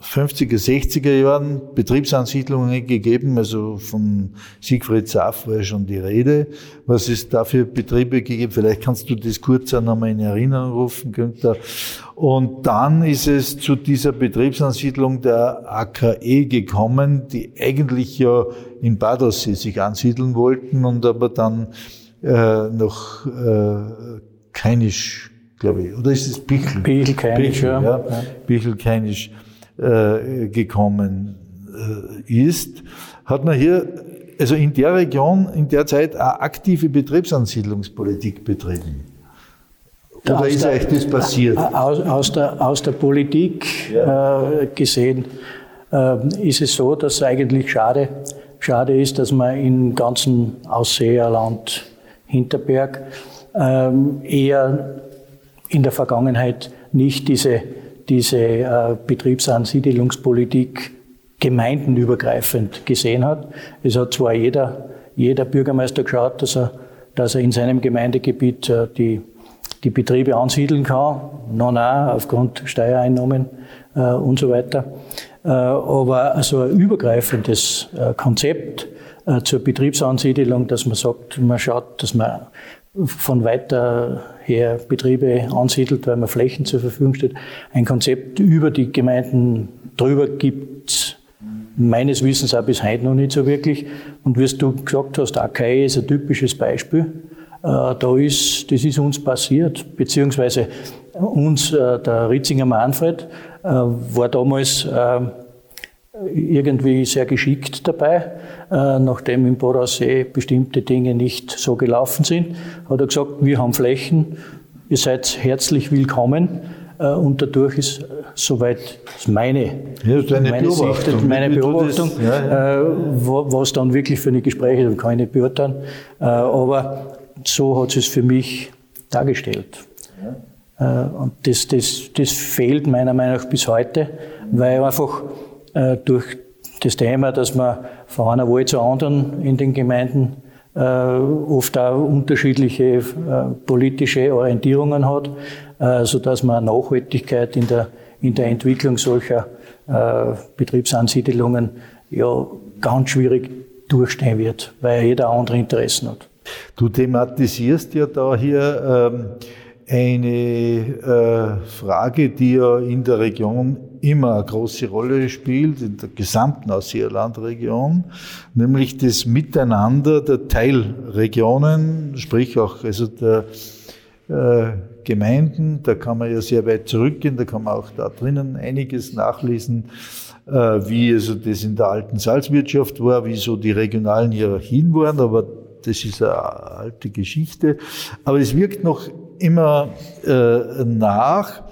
[SPEAKER 1] 50er, 60er Jahren Betriebsansiedlungen gegeben, also von Siegfried Saff war ja schon die Rede. Was ist da für Betriebe gegeben? Vielleicht kannst du das kurz auch nochmal in Erinnerung rufen, Günther. Und dann ist es zu dieser Betriebsansiedlung der AKE gekommen, die eigentlich ja in Badaussee sich ansiedeln wollten und aber dann äh, noch äh, Keinisch, glaube ich, oder ist es Bichl?
[SPEAKER 3] Bichl, Keinisch,
[SPEAKER 1] Bichl, ja. ja. Bichl, Keinisch äh, gekommen äh, ist, hat man hier also in der Region in der Zeit eine aktive Betriebsansiedlungspolitik betrieben.
[SPEAKER 3] Oder aus ist der, euch das passiert? Aus, aus, der, aus der Politik ja. äh, gesehen äh, ist es so, dass es eigentlich schade, schade ist, dass man im ganzen Ausseerland Hinterberg ähm, eher in der Vergangenheit nicht diese diese äh, Betriebsansiedelungspolitik gemeindenübergreifend gesehen hat. Es hat zwar jeder, jeder Bürgermeister geschaut, dass er, dass er in seinem Gemeindegebiet äh, die, die Betriebe ansiedeln kann, noch nein, aufgrund Steuereinnahmen äh, und so weiter. Äh, aber also ein übergreifendes äh, Konzept äh, zur Betriebsansiedelung, dass man sagt, man schaut, dass man von weiter her Betriebe ansiedelt, weil man Flächen zur Verfügung steht. Ein Konzept über die Gemeinden drüber gibt meines Wissens auch bis heute noch nicht so wirklich. Und wie du gesagt hast, AKI ist ein typisches Beispiel. Äh, da ist, das ist uns passiert, beziehungsweise uns, äh, der Ritzinger Manfred, äh, war damals irgendwie sehr geschickt dabei. Äh, nachdem im Bodensee bestimmte Dinge nicht so gelaufen sind, hat er gesagt, wir haben Flächen, ihr seid herzlich willkommen. Äh, und dadurch ist, äh, soweit meine, meine Beobachtung, Sicht, meine Beobachtung, das, ja, ja. was dann wirklich für eine Gespräche, kann ich nicht beurteilen. Aber so hat es für mich dargestellt. Und das, das, das fehlt meiner Meinung nach bis heute, weil einfach durch das Thema, dass man von einer Wahl zur anderen in den Gemeinden äh, oft auch unterschiedliche äh, politische Orientierungen hat, äh, sodass man Nachhaltigkeit in der, in der Entwicklung solcher äh, Betriebsansiedelungen ja ganz schwierig durchstehen wird, weil jeder andere Interessen hat.
[SPEAKER 1] Du thematisierst ja da hier ähm, eine äh, Frage, die ja in der Region immer eine große Rolle spielt, in der gesamten Ausseerlandregion, nämlich das Miteinander der Teilregionen, sprich auch also der äh, Gemeinden, da kann man ja sehr weit zurückgehen, da kann man auch da drinnen einiges nachlesen, äh, wie also das in der alten Salzwirtschaft war, wie so die regionalen Hierarchien waren, aber das ist eine alte Geschichte. Aber es wirkt noch immer äh, nach.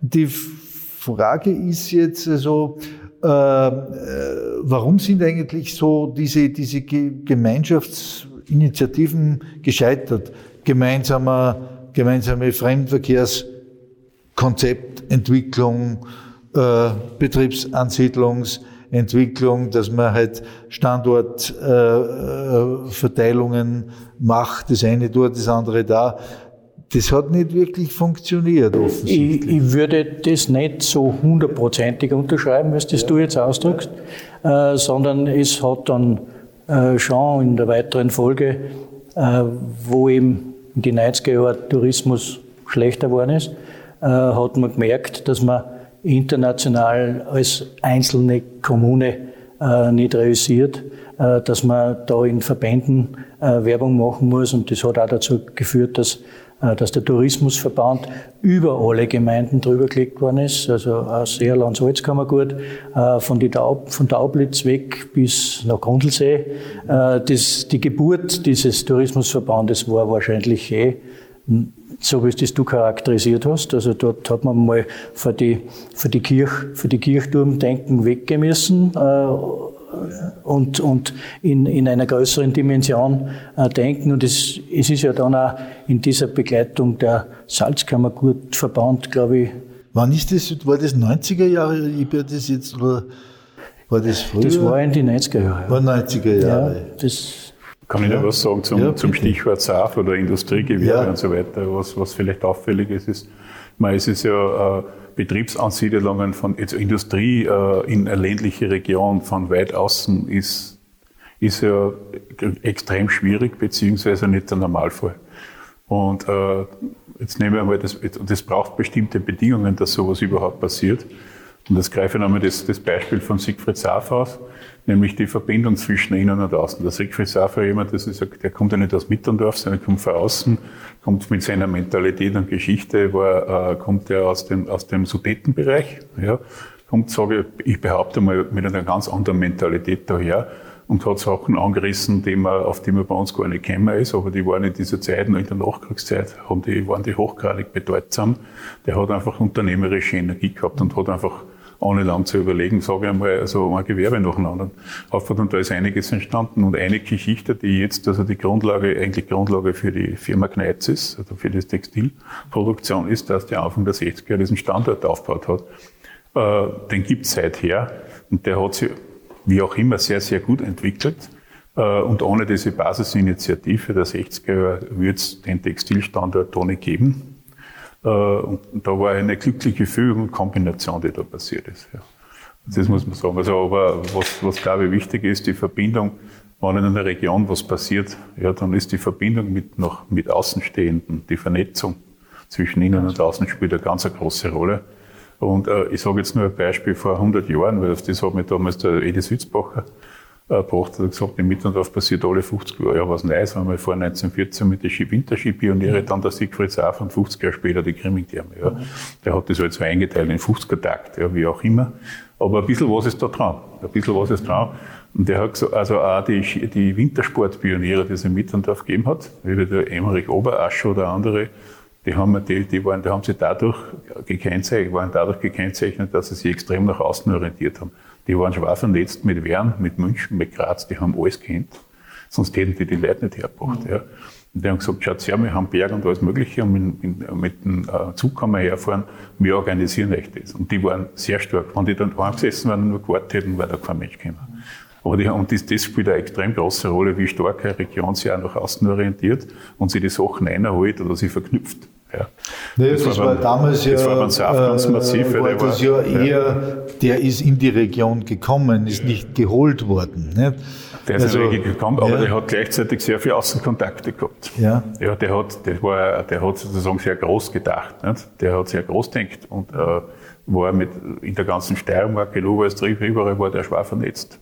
[SPEAKER 1] Die Frage ist jetzt also, äh, warum sind eigentlich so diese, diese Gemeinschaftsinitiativen gescheitert? Gemeinsamer, gemeinsame Fremdenverkehrskonzeptentwicklung, äh, Betriebsansiedlungsentwicklung, dass man halt Standortverteilungen äh, macht, das eine dort, das andere da. Das hat nicht wirklich funktioniert,
[SPEAKER 3] offensichtlich. Ich, ich würde das nicht so hundertprozentig unterschreiben, was das ja. du jetzt ausdrückst, äh, sondern es hat dann äh, schon in der weiteren Folge, äh, wo eben in die 90er Jahre Tourismus schlechter geworden ist, äh, hat man gemerkt, dass man international als einzelne Kommune äh, nicht realisiert, äh, dass man da in Verbänden Werbung machen muss. Und das hat auch dazu geführt, dass, dass der Tourismusverband über alle Gemeinden drüber gelegt worden ist. Also aus Erland, Salzkammergut, äh, von, Daub, von Daublitz weg bis nach Grundlsee. Äh, das, die Geburt dieses Tourismusverbandes war wahrscheinlich eh so wie es das du charakterisiert hast. Also dort hat man mal für die, für die, Kirch, für die Kirchturmdenken weggehen äh, und, und in, in einer größeren Dimension äh, denken. Und es, es ist ja dann auch in dieser Begleitung der Salzkammergurtverband, glaube ich.
[SPEAKER 1] Wann ist das? War das 90er Jahre? Ich bin das jetzt, oder war das früher?
[SPEAKER 3] Das war in die 90er Jahre.
[SPEAKER 1] War 90er Jahre.
[SPEAKER 2] Ja, das kann ich ja. noch was sagen zum, ja, zum Stichwort SAF oder Industriegewerbe ja. und so weiter, was, was vielleicht auffällig ist, ist, man, es ist ja äh, Betriebsansiedelungen von also Industrie äh, in eine ländliche Region von weit außen ist, ist ja extrem schwierig, beziehungsweise nicht der Normalfall. Und äh, jetzt nehmen wir mal das, das braucht bestimmte Bedingungen, dass sowas überhaupt passiert. Und das greife ich nochmal das, das Beispiel von Siegfried Saf aus nämlich die Verbindung zwischen innen und außen. Der Siegfried Safer jemand, das ist, der kommt ja nicht aus Mitterndorf, sondern kommt von außen, kommt mit seiner Mentalität und Geschichte, war, äh, kommt er aus dem, aus dem Sudetenbereich, ja, kommt, sage ich, ich behaupte mal, mit einer ganz anderen Mentalität daher und hat Sachen angerissen, die man, auf die man bei uns gar nicht gekommen ist, aber die waren in dieser Zeit, in der Nachkriegszeit, haben die, waren die hochgradig bedeutsam. Der hat einfach unternehmerische Energie gehabt und hat einfach ohne lang zu überlegen, sage ich einmal, also ein Gewerbe nach dem anderen aufbaut. Und da ist einiges entstanden. Und eine Geschichte, die jetzt, also die Grundlage, eigentlich Grundlage für die Firma Kneitz ist, also für die Textilproduktion ist, dass die Anfang der 60er diesen Standort aufgebaut hat. Äh, den gibt es seither. Und der hat sich, wie auch immer, sehr, sehr gut entwickelt. Äh, und ohne diese Basisinitiative der 60er Jahre würde es den Textilstandort nicht geben. Äh, und da war eine glückliche Fügung und Kombination, die da passiert ist. Das muss man sagen. Also, aber was, was glaube ich wichtig ist, die Verbindung, wenn in einer Region was passiert, ja, dann ist die Verbindung mit, noch, mit Außenstehenden, die Vernetzung zwischen Innen und Außen spielt eine ganz große Rolle. Und äh, ich sage jetzt nur ein Beispiel vor 100 Jahren, weil auf das hat mich damals der Edi Sützbacher äh, gebracht hat gesagt, in Mittendorf passiert alle 50 Jahre ja, was Neues, haben wir vor 1914 mit den Winterskipioniere, dann der Siegfried Saaf und 50 Jahre später die Grimmingtherme. Ja. Der hat das halt so eingeteilt in 50er-Takt, ja, wie auch immer. Aber ein bisschen was ist da dran. Ein bisschen was ist dran. Und der hat gesagt, also auch die, die Wintersportpioniere, die es in Mittendorf gegeben hat, wie der Emmerich Oberascher oder andere, die haben, die, die waren, die haben sie dadurch gekennzeichnet, waren dadurch gekennzeichnet, dass sie sich extrem nach außen orientiert haben. Die waren schwer vernetzt mit Wern, mit München, mit Graz, die haben alles kennt. Sonst hätten die die Leute nicht hergebracht. Mhm. Ja. Und die haben gesagt, schaut her, wir haben Berg und alles Mögliche und mit, mit, dem äh, Zug kann man herfahren, wir organisieren euch das. Und die waren sehr stark. Wenn die dann angesessen waren und nur gewartet hätten, wäre da kein Mensch gekommen. Aber die, und das, das spielt eine extrem große Rolle, wie stark eine Region sich auch nach außen orientiert und sich die Sachen einholt oder sie verknüpft. Ja.
[SPEAKER 1] Nee, das, das war, beim, damals ja, das war beim äh, massiv. War das war, ja eher, ja. der ist in die Region gekommen, ist nicht geholt worden. Nicht?
[SPEAKER 2] Der ist also, in die Region gekommen, aber der hat gleichzeitig sehr viele Außenkontakte gehabt. Ja. Ja, der hat, der war, der hat sozusagen sehr groß gedacht. Nicht? Der hat sehr groß gedacht und äh, war mit, in der ganzen Steiermark, in Oberösterreich, überall war der schwer vernetzt.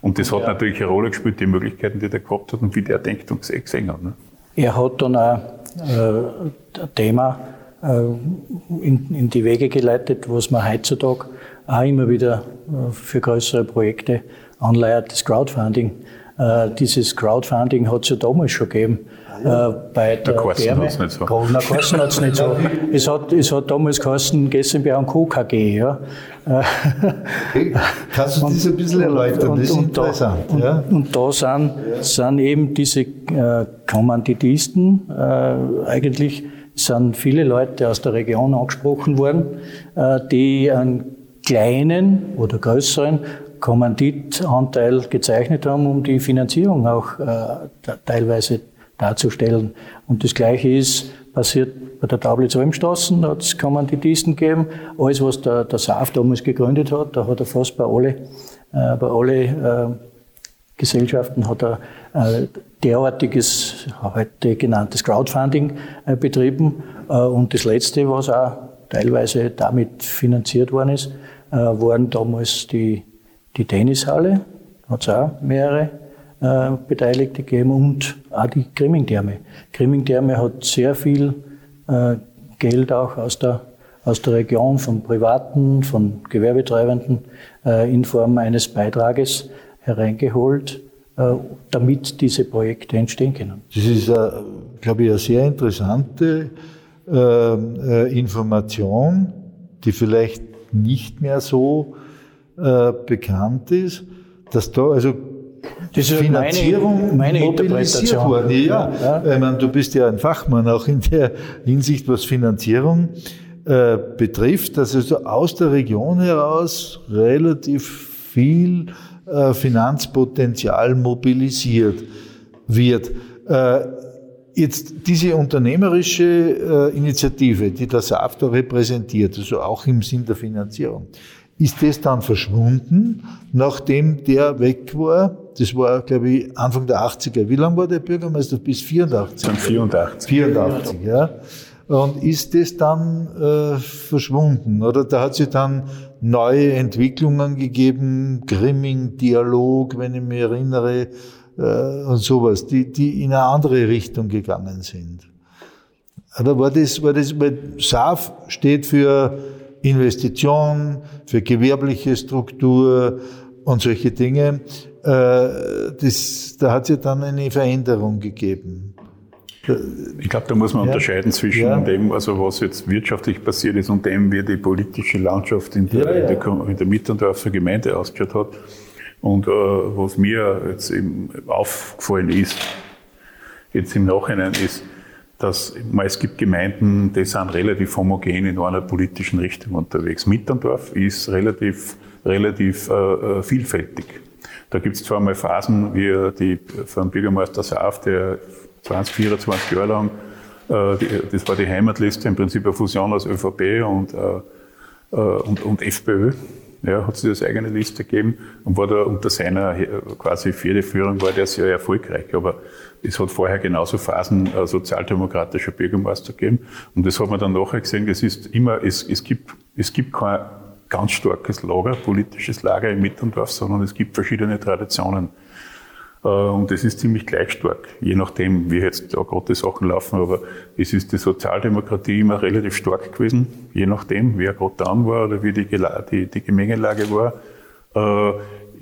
[SPEAKER 2] Und das hat natürlich eine Rolle gespielt, die Möglichkeiten, die der gehabt hat und wie der denkt und gesehen hat. Ne?
[SPEAKER 3] Er hat dann auch äh, Thema äh, in, in, die Wege geleitet, was man heutzutage auch immer wieder äh, für größere Projekte anleiert, das Crowdfunding. Äh, dieses Crowdfunding hat es ja damals schon gegeben. Äh, bei der, der nicht so. Kosten hat es nicht so. es, hat, es hat damals geheißen GmbH und Co. KG. Ja.
[SPEAKER 1] Okay. Kannst du das ein bisschen erläutern? das ist und interessant.
[SPEAKER 3] Da, ja. und, und, da sind, sind eben diese äh, Kommanditisten äh, eigentlich sind viele Leute aus der Region angesprochen worden, äh, die einen kleinen oder größeren Kommanditanteil gezeichnet haben, um die Finanzierung auch äh, teilweise darzustellen. Und das Gleiche ist passiert bei der Tablitz Almstraßen, da hat es Kommanditisten gegeben. Alles, was der, der SAF damals gegründet hat, da hat er fast bei alle, äh, bei alle äh, Gesellschaften hat er äh, derartiges, heute genanntes Crowdfunding äh, betrieben. Äh, und das Letzte, was auch teilweise damit finanziert worden ist, äh, waren damals die, die Tennishalle, hat es auch mehrere äh, Beteiligte gegeben und auch die Grimming-Therme. Grimming-Therme hat sehr viel äh, Geld auch aus der, aus der Region, von Privaten, von Gewerbetreibenden äh, in Form eines Beitrages hereingeholt, äh, damit diese Projekte entstehen können.
[SPEAKER 1] Das ist, äh, glaube ich, eine sehr interessante äh, Information, die vielleicht nicht mehr so bekannt ist, dass da also
[SPEAKER 3] das ist Finanzierung meine, meine mobilisiert
[SPEAKER 1] worden. Ja, ja. ja. Ich meine, du bist ja ein Fachmann auch in der Hinsicht, was Finanzierung äh, betrifft, dass also aus der Region heraus relativ viel äh, Finanzpotenzial mobilisiert wird. Äh, jetzt diese unternehmerische äh, Initiative, die der SAFTA repräsentiert, also auch im Sinn der Finanzierung, ist das dann verschwunden, nachdem der weg war. Das war, glaube ich, Anfang der 80er. Wie lange war der Bürgermeister? Bis 84?
[SPEAKER 2] Dann 84.
[SPEAKER 1] 84, ja. Und ist das dann äh, verschwunden? Oder da hat sich dann neue Entwicklungen gegeben, Grimming-Dialog, wenn ich mich erinnere, äh, und sowas, die, die in eine andere Richtung gegangen sind. Oder war das, war das, weil SAF steht für Investition, für gewerbliche Struktur und solche Dinge. Äh, das, da hat es ja dann eine Veränderung gegeben.
[SPEAKER 2] Ich glaube, da muss man ja. unterscheiden zwischen ja. dem, also was jetzt wirtschaftlich passiert ist und dem, wie die politische Landschaft in der, ja, in der, in der Mittendorfer Gemeinde ausgeschaut hat. Und äh, was mir jetzt eben aufgefallen ist, jetzt im Nachhinein ist, dass es gibt Gemeinden, die sind relativ homogen in einer politischen Richtung unterwegs. Mitterndorf ist relativ, relativ äh, äh vielfältig. Da gibt es zwar mal Phasen, wie die von Bürgermeister Saaf, der 20, 24 Jahre lang, äh, die, das war die Heimatliste, im Prinzip eine Fusion aus ÖVP und, äh, äh, und, und FPÖ ja, hat sich das eigene Liste gegeben und war da unter seiner quasi vierte Führung war der sehr erfolgreich. Aber es hat vorher genauso Phasen äh, sozialdemokratischer Bürgermeister gegeben. Und das hat man dann nachher gesehen, es ist immer, es, es gibt, es gibt kein ganz starkes Lager, politisches Lager im Mittendorf, sondern es gibt verschiedene Traditionen. Äh, und das ist ziemlich gleich stark, je nachdem, wie jetzt da gerade Sachen laufen. Aber es ist die Sozialdemokratie immer relativ stark gewesen, je nachdem, wer gerade dran war oder wie die, die, die Gemengelage war. Äh,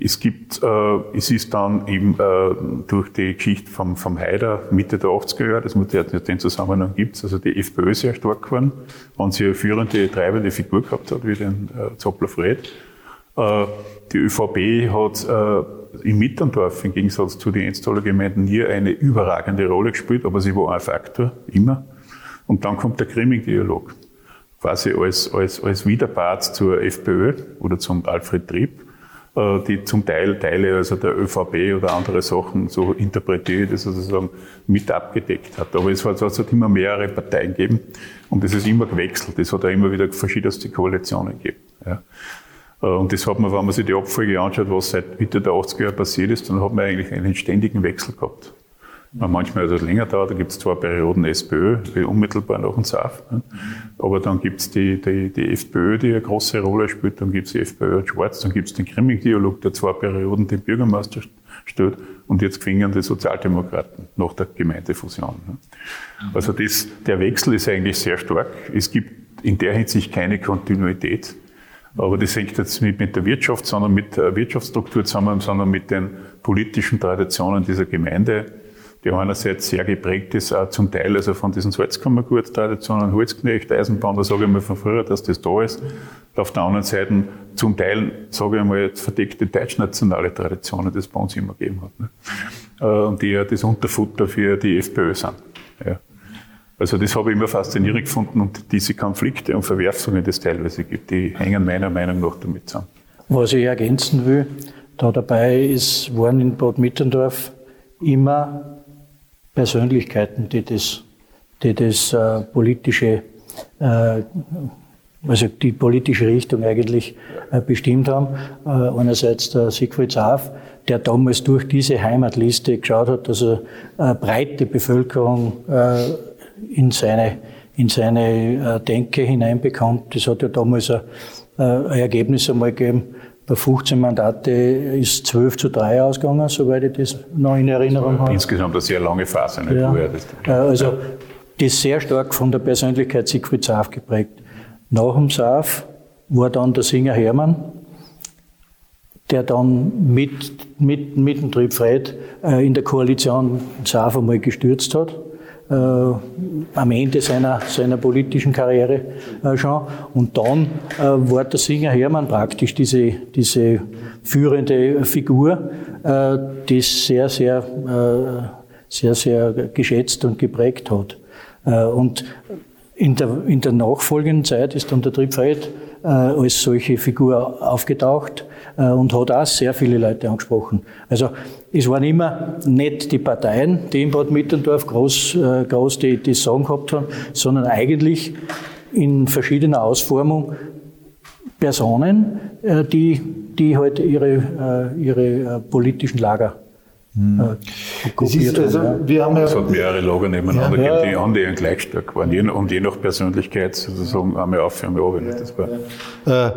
[SPEAKER 2] es gibt, äh, es ist dann eben äh, durch die Geschichte vom, vom Haider Mitte der 80er Jahre, das muss den Zusammenhang gibt also die FPÖ sehr stark geworden, wenn sie eine führende, treibende Figur gehabt hat, wie den äh, Zoppler-Fred. Äh, die ÖVP hat äh, im Mitterndorf im Gegensatz zu den Enstaler Gemeinden nie eine überragende Rolle gespielt, aber sie war ein Faktor, immer. Und dann kommt der Grimming-Dialog, quasi als, als, als Widerpart zur FPÖ oder zum Alfred Trieb die zum Teil Teile also der ÖVP oder andere Sachen so interpretiert, das sozusagen mit abgedeckt hat. Aber es hat, es hat immer mehrere Parteien gegeben und es ist immer gewechselt. Es hat auch immer wieder verschiedenste Koalitionen gegeben. Ja. Äh, und das hat man, wenn man sich die Abfolge anschaut, was seit Mitte der 80er Jahre passiert ist, dann hat man eigentlich einen ständigen Wechsel gehabt. Manchmal hat es länger dauert, da gibt es zwei Perioden SPÖ, unmittelbar nach dem SAF. Ne? Aber dann gibt es die, die, die FPÖ, die eine große Rolle spielt, dann gibt es die FPÖ und Schwarz, dann gibt es den Grimming-Dialog, der zwei Perioden den Bürgermeister stellt und jetzt fingen die Sozialdemokraten nach der Gemeindefusion. Ne? Also das, der Wechsel ist eigentlich sehr stark. Es gibt in der Hinsicht keine Kontinuität. Aber das hängt jetzt nicht mit der Wirtschaft, sondern mit der Wirtschaftsstruktur zusammen, sondern mit den politischen Traditionen dieser Gemeinde, die einerseits sehr geprägt ist, auch zum Teil also von diesen Salzkammergut-Traditionen, Holzknecht, Eisenbahn, da sage ich mal von früher, dass das da ist. Auf der anderen Seite zum Teil, sage ich mal, verdeckte deutschnationale Traditionen, die es bei uns immer gegeben hat. Ne? Äh, und die ja das Unterfutter für die FPÖ sind. Ja. Also das habe ich immer faszinierend gefunden und diese Konflikte und Verwerfungen, die es teilweise gibt, die hängen meiner Meinung nach damit zusammen.
[SPEAKER 3] Was ich ergänzen will, da dabei ist, waren in Bad Mitterndorf immer Persönlichkeiten, die das, die das äh, politische, äh, also die politische Richtung eigentlich äh, bestimmt haben. Äh, einerseits der Siegfried Saaf, der damals durch diese Heimatliste geschaut hat, dass er eine breite Bevölkerung äh, in seine, in seine äh, Denke hineinbekommt. Das hat ja damals ein, ein Ergebnis einmal gegeben, bei 15 Mandate ist 12 zu 3 ausgegangen, soweit ich das noch in Erinnerung habe.
[SPEAKER 2] Insgesamt eine sehr lange Phase, nicht?
[SPEAKER 3] Ja. Äh, also, das ist sehr stark von der Persönlichkeit Siegfried Saaf geprägt. Nach dem Saaf war dann der Singer Hermann, der dann mit, mit, mit dem Triebfried äh, in der Koalition Saaf einmal gestürzt hat äh, am Ende seiner, seiner politischen Karriere äh, schon. Und dann äh, war der Singer Hermann praktisch diese, diese führende Figur, äh, die sehr, sehr, äh, sehr, sehr geschätzt und geprägt hat. Äh, und in der, in der nachfolgenden Zeit ist dann der Triebfried äh, als solche Figur aufgetaucht äh, und hat auch sehr viele Leute angesprochen. Also es waren immer nicht die Parteien, die in Bad Mitterndorf groß, äh, groß die, die Sagen gehabt haben, sondern eigentlich in verschiedener Ausformung Personen, äh, die, die halt ihre, äh, ihre äh, politischen Lager hm.
[SPEAKER 2] Ist also, wir haben ja, es hat mehrere Lager nebeneinander ja, gegeben, die annähernd gleich stark waren. und je nach Persönlichkeit sozusagen einmal auf, einmal runter. Das war.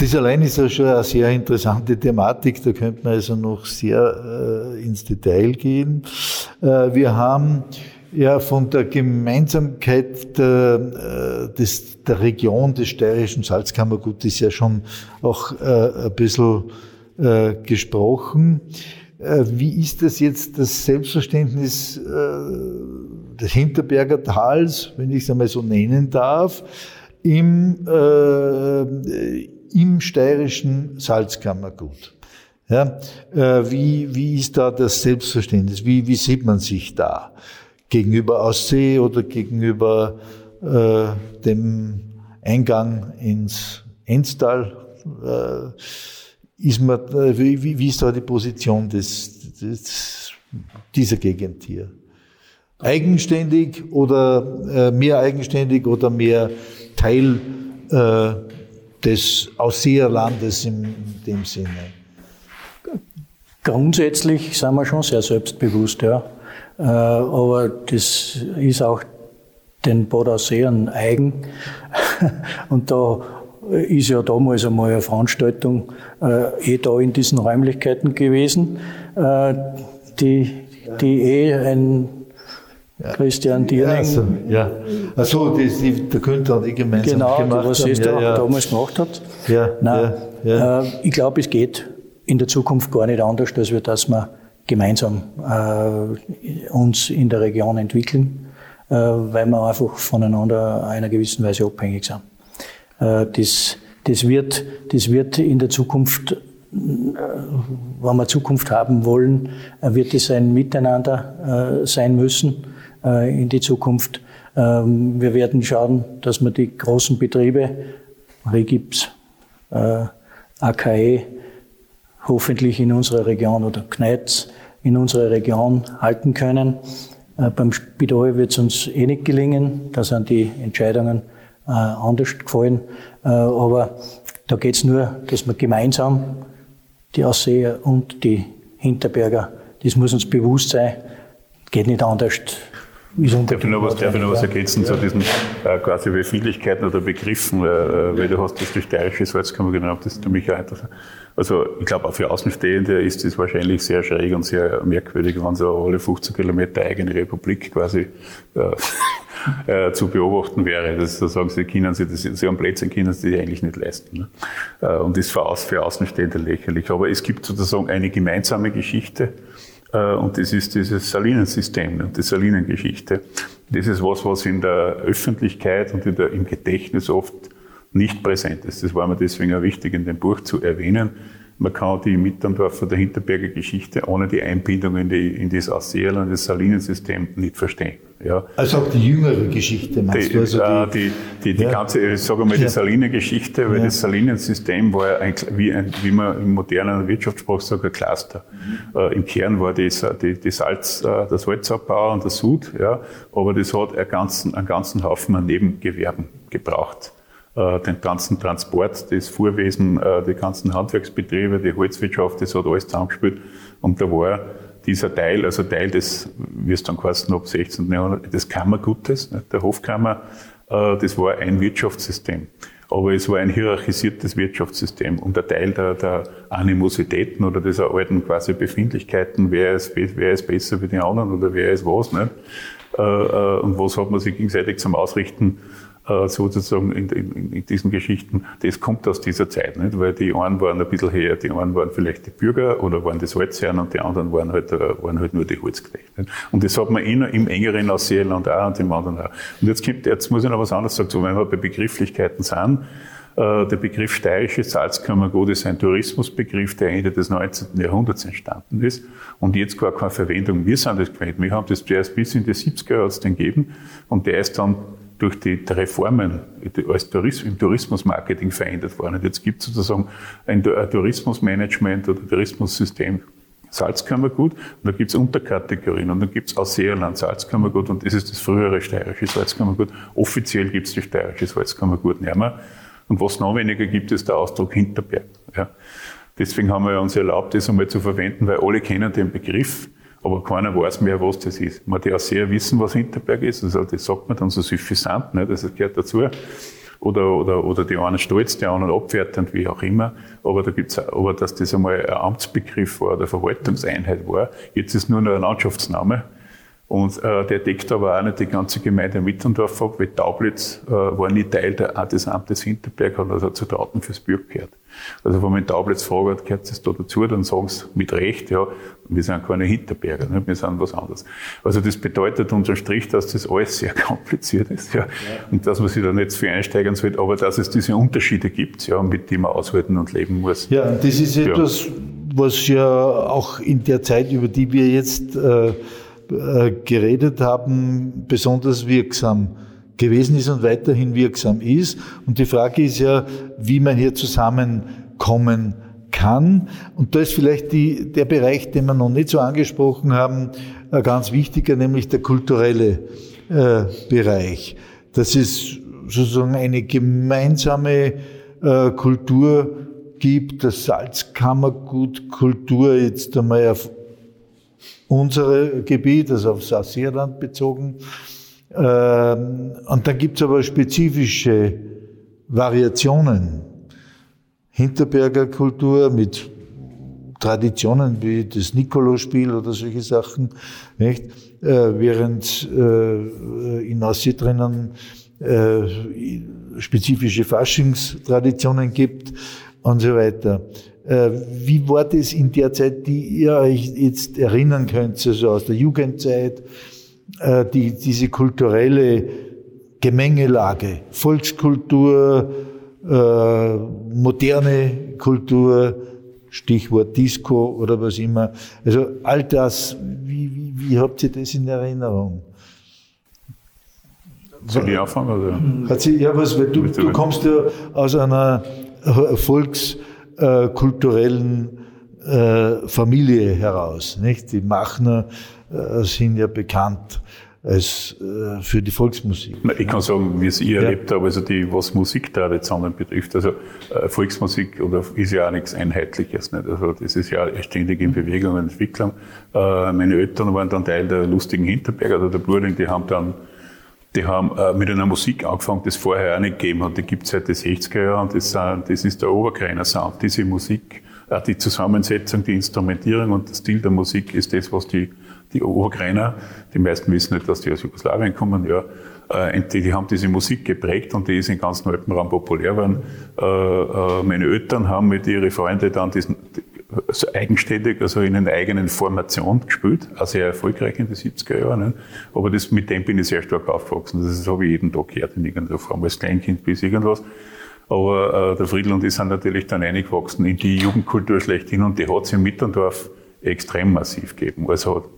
[SPEAKER 1] Das allein ist ja schon eine sehr interessante Thematik, da könnte man also noch sehr äh, ins Detail gehen. Äh, wir haben ja von der Gemeinsamkeit der, äh, des, der Region des steirischen Salzkammergutes ja schon auch äh, ein bisschen äh, gesprochen. Äh, wie ist das jetzt das Selbstverständnis äh, des Hinterberger Tals, wenn ich es einmal so nennen darf, im äh, im steirischen Salzkammergut. Ja, äh, wie, wie ist da das Selbstverständnis? Wie, wie sieht man sich da? Gegenüber Aussee oder gegenüber äh, dem Eingang ins Enstal? Äh, ist man, äh, wie, wie ist da die Position des, des, dieser Gegend hier? Eigenständig oder äh, mehr eigenständig oder mehr Teil äh, des Ausseherlandes in dem Sinne?
[SPEAKER 3] Grundsätzlich sind wir schon sehr selbstbewusst, ja. Äh, aber das ist auch den Bodausseern eigen. Und da ist ja damals einmal eine Veranstaltung äh, eh da in diesen Räumlichkeiten gewesen, äh, die, die eh ein ja. Christian Dierling.
[SPEAKER 1] Also, ja. Also, das, die, der Günther und ich gemeinsam
[SPEAKER 3] genau,
[SPEAKER 1] gemacht
[SPEAKER 3] was haben. Genau, ja, damals gemacht hat. Ja, Nein, ja, äh, ich glaube, es geht in der Zukunft gar nicht anders, als wir, dass wir gemeinsam äh, uns in der Region entwickeln, äh, weil wir einfach voneinander einer gewissen Weise abhängig sind. Äh, das, das, wird, das wird in der Zukunft wenn wir Zukunft haben wollen, äh, wird es ein Miteinander äh, sein müssen. Äh, in die Zukunft. Ähm, wir werden schauen, dass wir die großen Betriebe, Regips, äh, AKE, hoffentlich in unserer Region oder Kneitz in unserer Region halten können. Äh, beim Spital wird es uns eh nicht gelingen. Da sind die Entscheidungen anders gefallen. Aber da geht es nur, dass wir gemeinsam, die Ausseher und die Hinterberger, das muss uns bewusst sein, geht nicht anders,
[SPEAKER 2] darf ich noch was, darf ich noch was ergänzen zu diesen äh, quasi Befindlichkeiten oder Begriffen, äh, weil du hast das die steirische Salzkammer genannt, das ist nämlich auch interessant. Also ich glaube, auch für Außenstehende ist das wahrscheinlich sehr schräg und sehr merkwürdig, wenn so alle 15 Kilometer eigene Republik quasi äh, äh, zu beobachten wäre. Das, da sagen sie, können sie, das, sie haben Plätze, können sie die eigentlich nicht leisten. Ne? Äh, und ist für, für Außenstehende lächerlich. Aber es gibt sozusagen eine gemeinsame Geschichte, äh, und das ist dieses Salinensystem und die Salinengeschichte. Das ist was, was in der Öffentlichkeit und der, im Gedächtnis oft nicht präsent ist. Das war mir deswegen auch wichtig, in dem Buch zu erwähnen. Man kann die Mitterndorfer der Hinterberger Geschichte ohne die Einbindung in, die, in das Ausseel und das Salinensystem nicht verstehen. Ja.
[SPEAKER 1] Also auch die jüngere Geschichte meinst
[SPEAKER 2] die,
[SPEAKER 1] du? Also
[SPEAKER 2] äh, die, die, die, ja. ganze, ich sage mal, die Salinengeschichte, weil ja. das Salinensystem war ein, wie, ein, wie man im modernen Wirtschaftssprach sagt, ein Cluster. Mhm. Äh, Im Kern war das, die, die Salz, äh, der Salzabbau und der Sud, ja, aber das hat einen ganzen, einen ganzen Haufen an Nebengewerben gebraucht. Äh, den ganzen Transport, das Fuhrwesen, äh, die ganzen Handwerksbetriebe, die Holzwirtschaft, das hat alles zusammengespielt. Und da war dieser Teil, also Teil des, wie es dann geheißen ab 16. Jahrhundert, des Kammergutes, der Hofkammer, äh, das war ein Wirtschaftssystem. Aber es war ein hierarchisiertes Wirtschaftssystem und der Teil der, der Animositäten oder dieser alten quasi Befindlichkeiten, wer ist, wer ist besser wie die anderen oder wer ist was, nicht? Und was hat man sich gegenseitig zum Ausrichten sozusagen in, in, in, diesen Geschichten, das kommt aus dieser Zeit, nicht? weil die einen waren ein bisschen her, die einen waren vielleicht die Bürger oder waren das Holzherren und die anderen waren halt, äh, waren halt nur die Holzknechte. Und das hat man noch im engeren Ausseerland auch und im anderen auch. Und jetzt, gibt, jetzt muss ich noch was anderes sagen, so, wenn wir bei Begrifflichkeiten sind, äh, der Begriff steirische Salzkammergut ist ein Tourismusbegriff, der Ende des 19. Jahrhunderts entstanden ist und jetzt gar keine Verwendung. Wir sind das gewählt. Wir haben das zuerst bis in die 70er Jahre gegeben und der ist dann durch die Reformen als Tourismus, im Tourismusmarketing verändert worden. Und jetzt gibt es sozusagen ein, Tourismusmanagement oder Tourismussystem Salzkammergut und da gibt es Unterkategorien und dann gibt es Ausseerland Salzkammergut und das ist das frühere steirische Salzkammergut. Offiziell gibt es die steirische Salzkammergut nicht mehr. Und was noch weniger gibt, ist der Ausdruck Hinterberg. Ja. Deswegen haben wir uns erlaubt, das einmal zu verwenden, weil alle kennen den Begriff. Aber keiner weiß mehr, was das ist. Man auch sehr wissen, was Hinterberg ist. Also das sagt man dann so suffisant, ne? das gehört dazu. Oder, oder, oder die einen stolz, die anderen abwertend, wie auch immer. Aber da gibt's, aber dass das einmal ein Amtsbegriff war, oder Verwaltungseinheit war. Jetzt ist nur noch ein Landschaftsname. Und äh, der deckt aber auch nicht die ganze Gemeinde Mitterndorf ab, weil Taublitz äh, war nie Teil der, des Amtes Hinterberg, hat also zu Trauten fürs Bürg gehört. Also wenn man in Taublitz fragt, gehört es da dazu, dann sagen sie mit Recht, ja, wir sind keine Hinterberger, ne? wir sind was anderes. Also das bedeutet unterm Strich, dass das alles sehr kompliziert ist, ja. ja. Und dass man sich da nicht für einsteigern sollte, aber dass es diese Unterschiede gibt, ja, mit denen man aushalten und leben muss.
[SPEAKER 1] Ja, das ist etwas, ja. was ja auch in der Zeit, über die wir jetzt äh, äh, geredet haben, besonders wirksam gewesen ist und weiterhin wirksam ist. Und die Frage ist ja, wie man hier zusammenkommen kann. Und da ist vielleicht die, der Bereich, den wir noch nicht so angesprochen haben, ein ganz wichtiger, nämlich der kulturelle äh, Bereich. Das ist sozusagen eine gemeinsame äh, Kultur gibt, das Salzkammergut Kultur jetzt einmal auf unsere Gebiet, also auf Sassierland bezogen. Ähm, und dann gibt es aber spezifische Variationen. Hinterberger Kultur mit Traditionen wie das Nikolausspiel oder solche Sachen, nicht? Äh, während äh, in Ossi drinnen äh, spezifische Faschingstraditionen gibt und so weiter. Äh, wie war das in der Zeit, die ihr euch jetzt erinnern könnt, also aus der Jugendzeit, äh, die, diese kulturelle Gemengelage, Volkskultur, äh, moderne Kultur, Stichwort Disco oder was immer. Also all das, wie, wie, wie habt ihr das in Erinnerung?
[SPEAKER 2] Soll ich anfangen? Oder?
[SPEAKER 1] Hat sie, ja, was, weil du, du kommst ja aus einer Volks- äh, kulturellen äh, Familie heraus. Nicht? Die Machner äh, sind ja bekannt als äh, für die Volksmusik.
[SPEAKER 2] Ich kann sagen, wie es ich ja. erlebt habe, also die, was Musiktraditionen betrifft, also äh, Volksmusik oder ist ja auch nichts Einheitliches. Nicht? Also das ist ja ständig in Bewegung und Entwicklung. Äh, meine Eltern waren dann Teil der lustigen Hinterberger oder der Bruding, die haben dann die haben äh, mit einer Musik angefangen, die es vorher auch nicht gegeben hat. Die gibt es seit den 60er Jahren und das, das ist der Oberkreiner Sound. Diese Musik, äh, die Zusammensetzung, die Instrumentierung und der Stil der Musik ist das, was die die Obergreiner, die meisten wissen nicht, dass die aus Jugoslawien kommen, ja, äh, die, die, haben diese Musik geprägt und die ist im ganzen Alpenraum populär geworden. Äh, äh, meine Eltern haben mit ihren Freunden dann diesen, eigenständig, also in einer eigenen Formation gespielt, auch sehr erfolgreich in den 70er Jahren. Aber das, mit dem bin ich sehr stark aufgewachsen. Das habe ich jeden Tag gehört in irgendeiner Form, als Kleinkind bis irgendwas. Aber äh, der Friedel und ich sind natürlich dann eingewachsen in die Jugendkultur schlechthin und die hat es im Mitterndorf extrem massiv gegeben. Also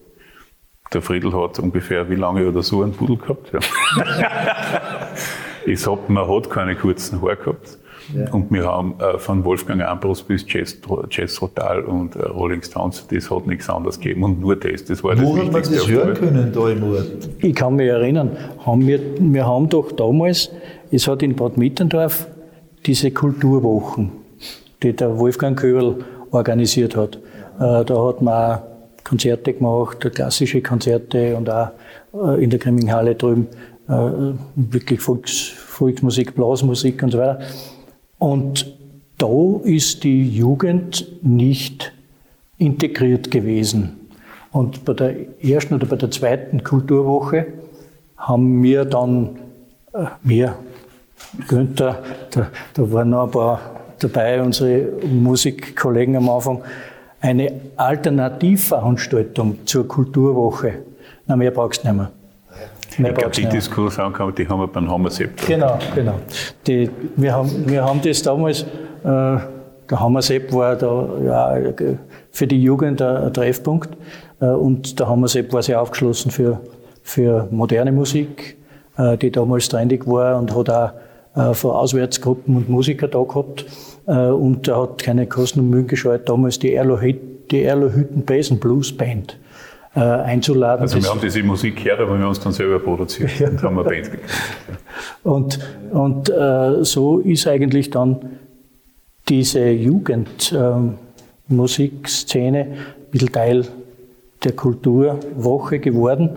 [SPEAKER 2] der Friedel hat ungefähr wie lange oder so einen Pudel gehabt. Ja. ich hab, man hat keine kurzen Haare gehabt. Ja. Und wir haben äh, von Wolfgang Ambros bis Jazz, Jazz Total und äh, Rolling Stones, das hat nichts anderes gegeben und nur das. Das war
[SPEAKER 1] Wo
[SPEAKER 2] das
[SPEAKER 1] hat man das hören können da im Ort?
[SPEAKER 3] Ich kann mich erinnern, haben wir, wir haben doch damals, es hat in Bad Mitterndorf diese Kulturwochen, die der Wolfgang Köhl organisiert hat. Äh, da hat man auch Konzerte gemacht, klassische Konzerte und auch äh, in der Grimminghalle drüben äh, wirklich Volks, Volksmusik, Blasmusik und so weiter. Und da ist die Jugend nicht integriert gewesen. Und bei der ersten oder bei der zweiten Kulturwoche haben wir dann, äh, wir, Günther, da, da waren noch ein paar dabei, unsere Musikkollegen am Anfang, eine Alternativveranstaltung zur Kulturwoche. Na, mehr brauchst du nicht mehr.
[SPEAKER 2] Ich glaube, die Diskussion die haben wir beim Hammersepp.
[SPEAKER 3] Genau, genau. Die, wir, haben, wir haben das damals, äh, der Hammersepp war da ja, für die Jugend ein, Treffpunkt äh, und der Hammersepp war sehr aufgeschlossen für, für moderne Musik, äh, die damals trendig war und hat auch äh, von Auswärtsgruppen und Musiker da gehabt. Äh, und er hat keine Kosten und Mühen gescheut, damals die Erlo, die Erlo Hütten Basen Blues Band äh, einzuladen.
[SPEAKER 2] Also wir haben diese Musik gehört, aber wir haben uns dann selber produziert ja. und haben eine Band gekriegt.
[SPEAKER 3] Und, und äh, so ist eigentlich dann diese Jugendmusikszene ähm, ein bisschen Teil der Kulturwoche geworden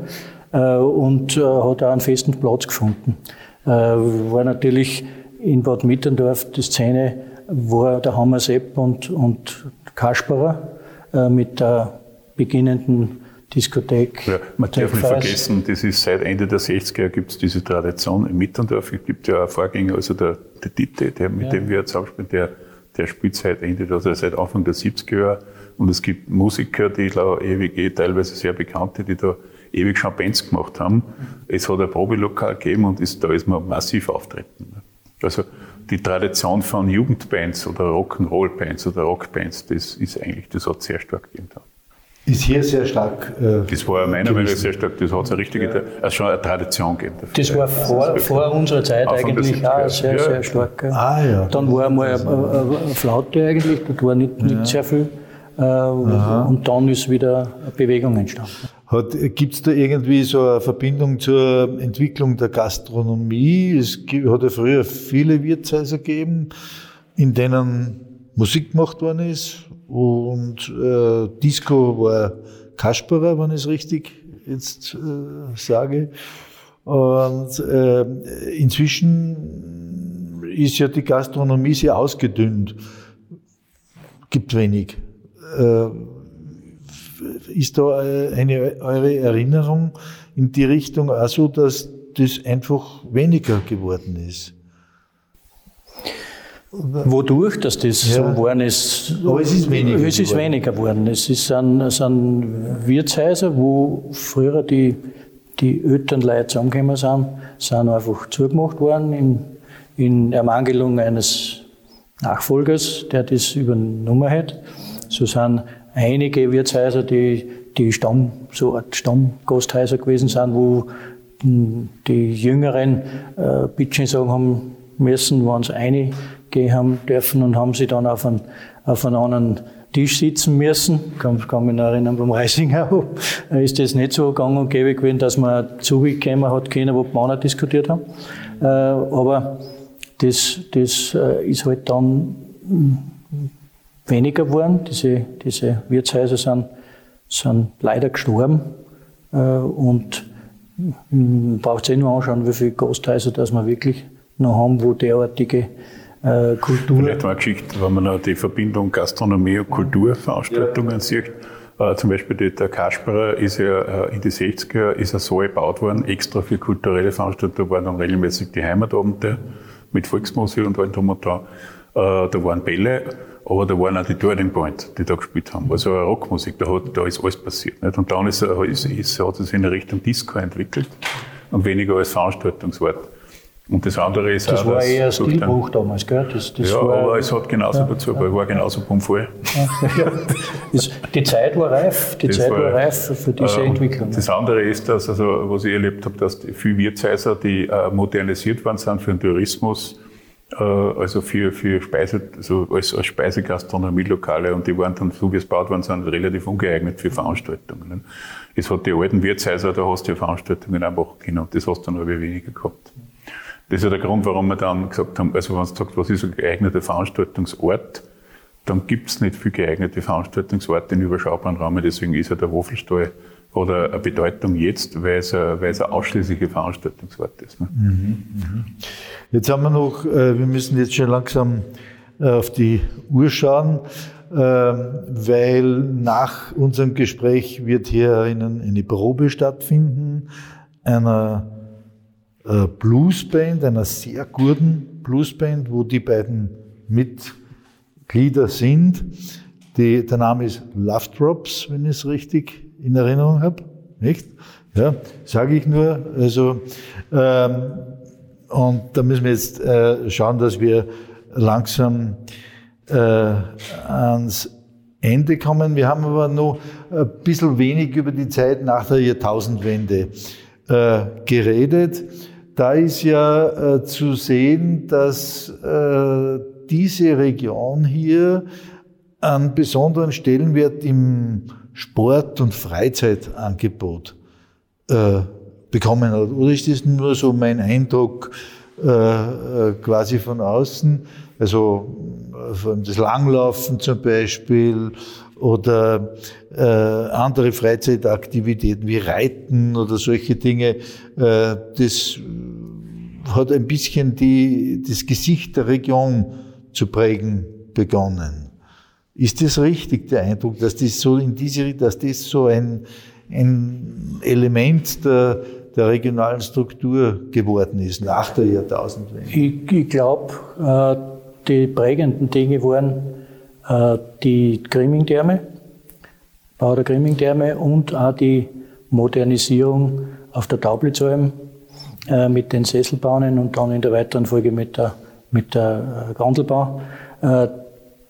[SPEAKER 3] äh, und äh, hat auch einen festen Platz gefunden. Äh, war natürlich in Bad Mitterndorf die Szene, war der Hammersepp und, und Kasperer äh, mit der beginnenden Diskothek.
[SPEAKER 2] Ja, man darf nicht vergessen, das ist seit Ende der 60er gibt es diese Tradition im Mitterndorf. Es gibt ja einen Vorgänger, also der, der Ditte, der, mit ja. dem wir jetzt aufspielen, der, der spielt seit Ende, also seit Anfang der 70er Jahre. Und es gibt Musiker, die da ewig, eh, teilweise sehr bekannte, die da ewig schon Bands gemacht haben. Es hat ein Probelokal gegeben und ist, da ist man massiv auftreten. Also die Tradition von Jugendbands oder Rock'n'Roll-Bands oder Rockbands, das ist eigentlich, das hat sehr stark gegeben.
[SPEAKER 1] Ist hier sehr stark.
[SPEAKER 2] Äh, das war meiner Meinung nach sehr stark, das hat es eine richtige, ja. also schon eine Tradition gegeben.
[SPEAKER 3] Dafür. Das war vor, das vor unserer Zeit Anfang eigentlich auch sehr, ja. sehr stark.
[SPEAKER 1] Ah, ja.
[SPEAKER 3] Dann war einmal eine, eine Flaute eigentlich, da war nicht, nicht ja. sehr viel. Äh, und dann ist wieder eine Bewegung entstanden.
[SPEAKER 1] Gibt es da irgendwie so eine Verbindung zur Entwicklung der Gastronomie? Es hat ja früher viele Wirtshäuser gegeben, in denen Musik gemacht worden ist und äh, Disco war Kasperer, wenn ich es richtig jetzt äh, sage. Und äh, inzwischen ist ja die Gastronomie sehr ausgedünnt. Gibt wenig. Äh, ist da eine eure Erinnerung in die Richtung auch dass das einfach weniger geworden ist?
[SPEAKER 3] Wodurch, dass das ja. so geworden ist?
[SPEAKER 1] Aber es ist weniger.
[SPEAKER 3] Es ist weniger geworden. Es ist ein, sind Wirtshäuser, wo früher die, die Elternleute zusammengekommen sind, sind einfach zugemacht worden in, in Ermangelung eines Nachfolgers, der das übernommen hat. So sind einige Wirtshäuser, die, die Stamm, so Art Stammgasthäuser gewesen sind, wo die Jüngeren äh, Bitchen sagen haben müssen, wenn sie eine gehen haben dürfen und haben sie dann auf einen, auf einen anderen Tisch sitzen müssen. Kann, kann mich noch erinnern, beim Reisinger ist das nicht so gang und gäbe gewesen, dass man zugekommen hat können, wo die Männer diskutiert haben. Äh, aber das, das äh, ist halt dann hm, weniger geworden. Diese, diese Wirtshäuser sind, sind leider gestorben. Äh, und man braucht sich eh nur anschauen, wie viele Gasthäuser dass wir wirklich noch haben, wo derartige äh, Kultur.
[SPEAKER 2] Vielleicht mal eine Geschichte, wenn man die Verbindung Gastronomie und Kulturveranstaltungen ja. sieht. Äh, zum Beispiel die, der Kasperer ist ja äh, in die 60er ist er so gebaut worden, extra für kulturelle Veranstaltungen. Da waren dann regelmäßig die Heimatabende mit Volksmusik und allem drum und dran. Äh, da waren Bälle, aber da waren auch die Turning Point, die da gespielt haben. Also Rockmusik, da, hat, da ist alles passiert. Nicht? Und dann ist, ist, ist, hat es in Richtung Disco entwickelt und weniger als Veranstaltungsort. Und das andere ist
[SPEAKER 3] das
[SPEAKER 2] auch,
[SPEAKER 3] war eher Stilbruch damals, gell? Das,
[SPEAKER 2] das ja, war, aber es hat genauso ja, dazu, ja. war genauso bummvoll.
[SPEAKER 3] Ja, die Zeit war reif, die das Zeit war, war, reif für diese äh, Entwicklung.
[SPEAKER 2] Das andere ist, dass, also, was ich erlebt habe, dass viele Wirtshäuser, die äh, modernisiert worden sind für den Tourismus, äh, also für, für Speise, also als, als Speisegastronomielokale und die waren dann, so wie es gebaut worden sind, relativ ungeeignet für Veranstaltungen. Ne? Es hat die alten Wirtshäuser, da hast du ja Veranstaltungen einfach können und das hast du dann aber weniger gehabt. Das ist ja der Grund, warum wir dann gesagt haben, also wenn man sagt, was ist ein geeigneter Veranstaltungsort, dann gibt es nicht viel geeignete Veranstaltungsorte in überschaubaren Rahmen. Deswegen ist ja der Waffelstall oder eine Bedeutung jetzt, weil es, ein, weil es ein ausschließlicher Veranstaltungsort ist. Ne? Mhm,
[SPEAKER 1] mhm. Jetzt haben wir noch, äh, wir müssen jetzt schon langsam äh, auf die Uhr schauen, äh, weil nach unserem Gespräch wird hier eine Probe stattfinden einer Bluesband, einer sehr guten Bluesband, wo die beiden Mitglieder sind. Die, der Name ist Love Drops, wenn ich es richtig in Erinnerung habe. Nicht? Ja, sage ich nur. Also, ähm, und da müssen wir jetzt äh, schauen, dass wir langsam äh, ans Ende kommen. Wir haben aber noch ein bisschen wenig über die Zeit nach der Jahrtausendwende äh, geredet. Da ist ja äh, zu sehen, dass äh, diese Region hier einen besonderen Stellenwert im Sport- und Freizeitangebot äh, bekommen hat. Oder ist das nur so mein Eindruck äh, äh quasi von außen? Also äh, das Langlaufen zum Beispiel oder äh, andere Freizeitaktivitäten wie Reiten oder solche Dinge, äh, das hat ein bisschen die, das Gesicht der Region zu prägen begonnen. Ist das richtig, der Eindruck, dass das so in diese, dass das so ein, ein Element der, der regionalen Struktur geworden ist nach der Jahrtausendwende?
[SPEAKER 3] Ich, ich glaube, äh, die prägenden Dinge waren äh, die Grimming-Therme, Bau der Grimming-Therme und auch die Modernisierung auf der Taublitzalm äh, mit den Sesselbahnen und dann in der weiteren Folge mit der, mit der Grandelbahn.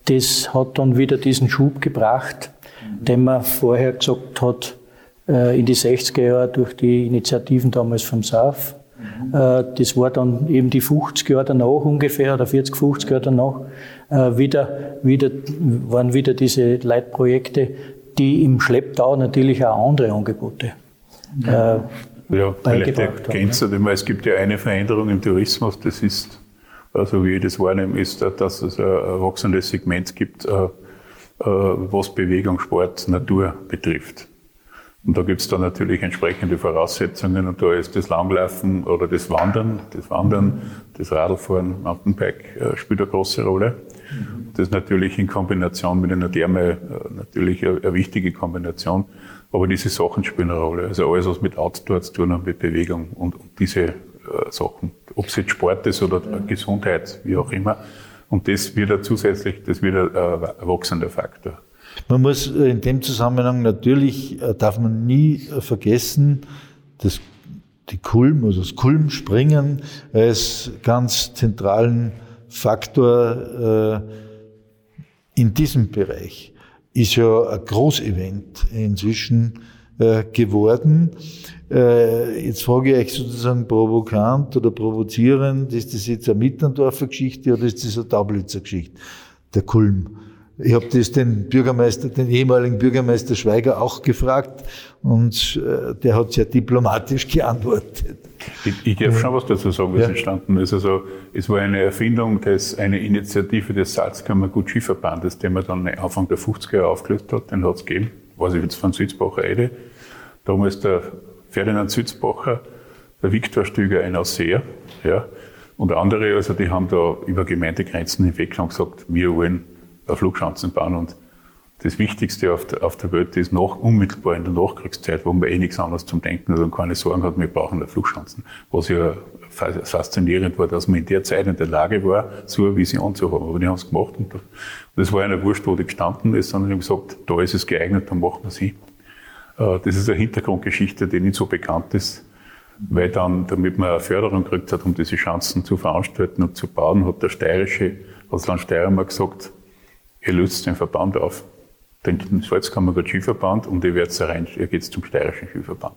[SPEAKER 3] Das hat dann wieder diesen Schub gebracht, den man vorher gesagt hat, in die 60er Jahre durch die Initiativen damals vom SAF. Das war dann eben die 50 Jahre danach ungefähr, oder 40, 50 Jahre danach, äh, wieder, wieder, waren wieder diese Leitprojekte, die im Schlepptau natürlich auch andere Angebote
[SPEAKER 2] äh, ja, vielleicht ergänzt ja. es gibt ja eine Veränderung im Tourismus, das ist, also wie ich das wahrnehme, ist, dass es ein wachsendes Segment gibt, äh, äh, was Bewegung, Sport, Natur betrifft. Und da gibt es dann natürlich entsprechende Voraussetzungen und da ist das Langlaufen oder das Wandern, das Wandern, das Radlfahren, Mountainbike äh, spielt eine große Rolle. Das ist natürlich in Kombination mit einer Therme natürlich eine, eine, wichtige Kombination. Aber diese Sachen spielen eine Rolle. Also alles, was mit Outdoor zu tun hat, mit Bewegung und, und diese äh, Sachen. Ob es jetzt Sport ist oder ja. Gesundheit, wie auch immer. Und das wird ein zusätzlich, das wird ein, wachsender Faktor.
[SPEAKER 1] Man muss äh, in dem Zusammenhang natürlich, äh, darf man nie vergessen, dass die Kulm, also das Kulmspringen als ganz zentralen Faktor äh, in diesem Bereich ist ja ein Großevent inzwischen äh, geworden. Äh, jetzt frage ich euch sozusagen provokant oder provozierend, ist das jetzt eine Mitterndorfer Geschichte oder ist das eine Taublitzer Geschichte, der Kulm? Ich habe das den Bürgermeister, den ehemaligen Bürgermeister Schweiger auch gefragt und äh, der hat sehr diplomatisch geantwortet.
[SPEAKER 2] Ich, ich darf schon was dazu sagen, was ja. entstanden ist. Also, es war eine Erfindung, des, eine Initiative des Salzkammergut Skiverbandes, den man dann Anfang der 50er Jahre aufgelöst hat. Den hat es gegeben, weiß ich jetzt von Sützbacher Eide. Damals der Ferdinand Sützbacher, der Viktor Stüger, ein Ausseher, ja. Und andere, also die haben da über Gemeindegrenzen hinweg gesagt, wir wollen Flugschanzen bauen und das Wichtigste auf der, auf der Welt ist noch unmittelbar in der Nachkriegszeit, wo man eh nichts anderes zum Denken hat und keine Sorgen hat, wir brauchen eine Flugschanzen. Was ja faszinierend war, dass man in der Zeit in der Lage war, so eine Vision zu haben. Aber die haben es gemacht und das war nicht wurscht, wo die gestanden ist, sondern die haben gesagt, da ist es geeignet, dann machen wir sie. Äh, das ist eine Hintergrundgeschichte, die nicht so bekannt ist, weil dann, damit man eine Förderung gekriegt hat, um diese Schanzen zu veranstalten und zu bauen, hat der steirische, hat das Land Steiermark gesagt, ihr löst den Verband auf den Salzkammergut Skiverband und ihr werdet rein, ihr geht zum steirischen Skiverband.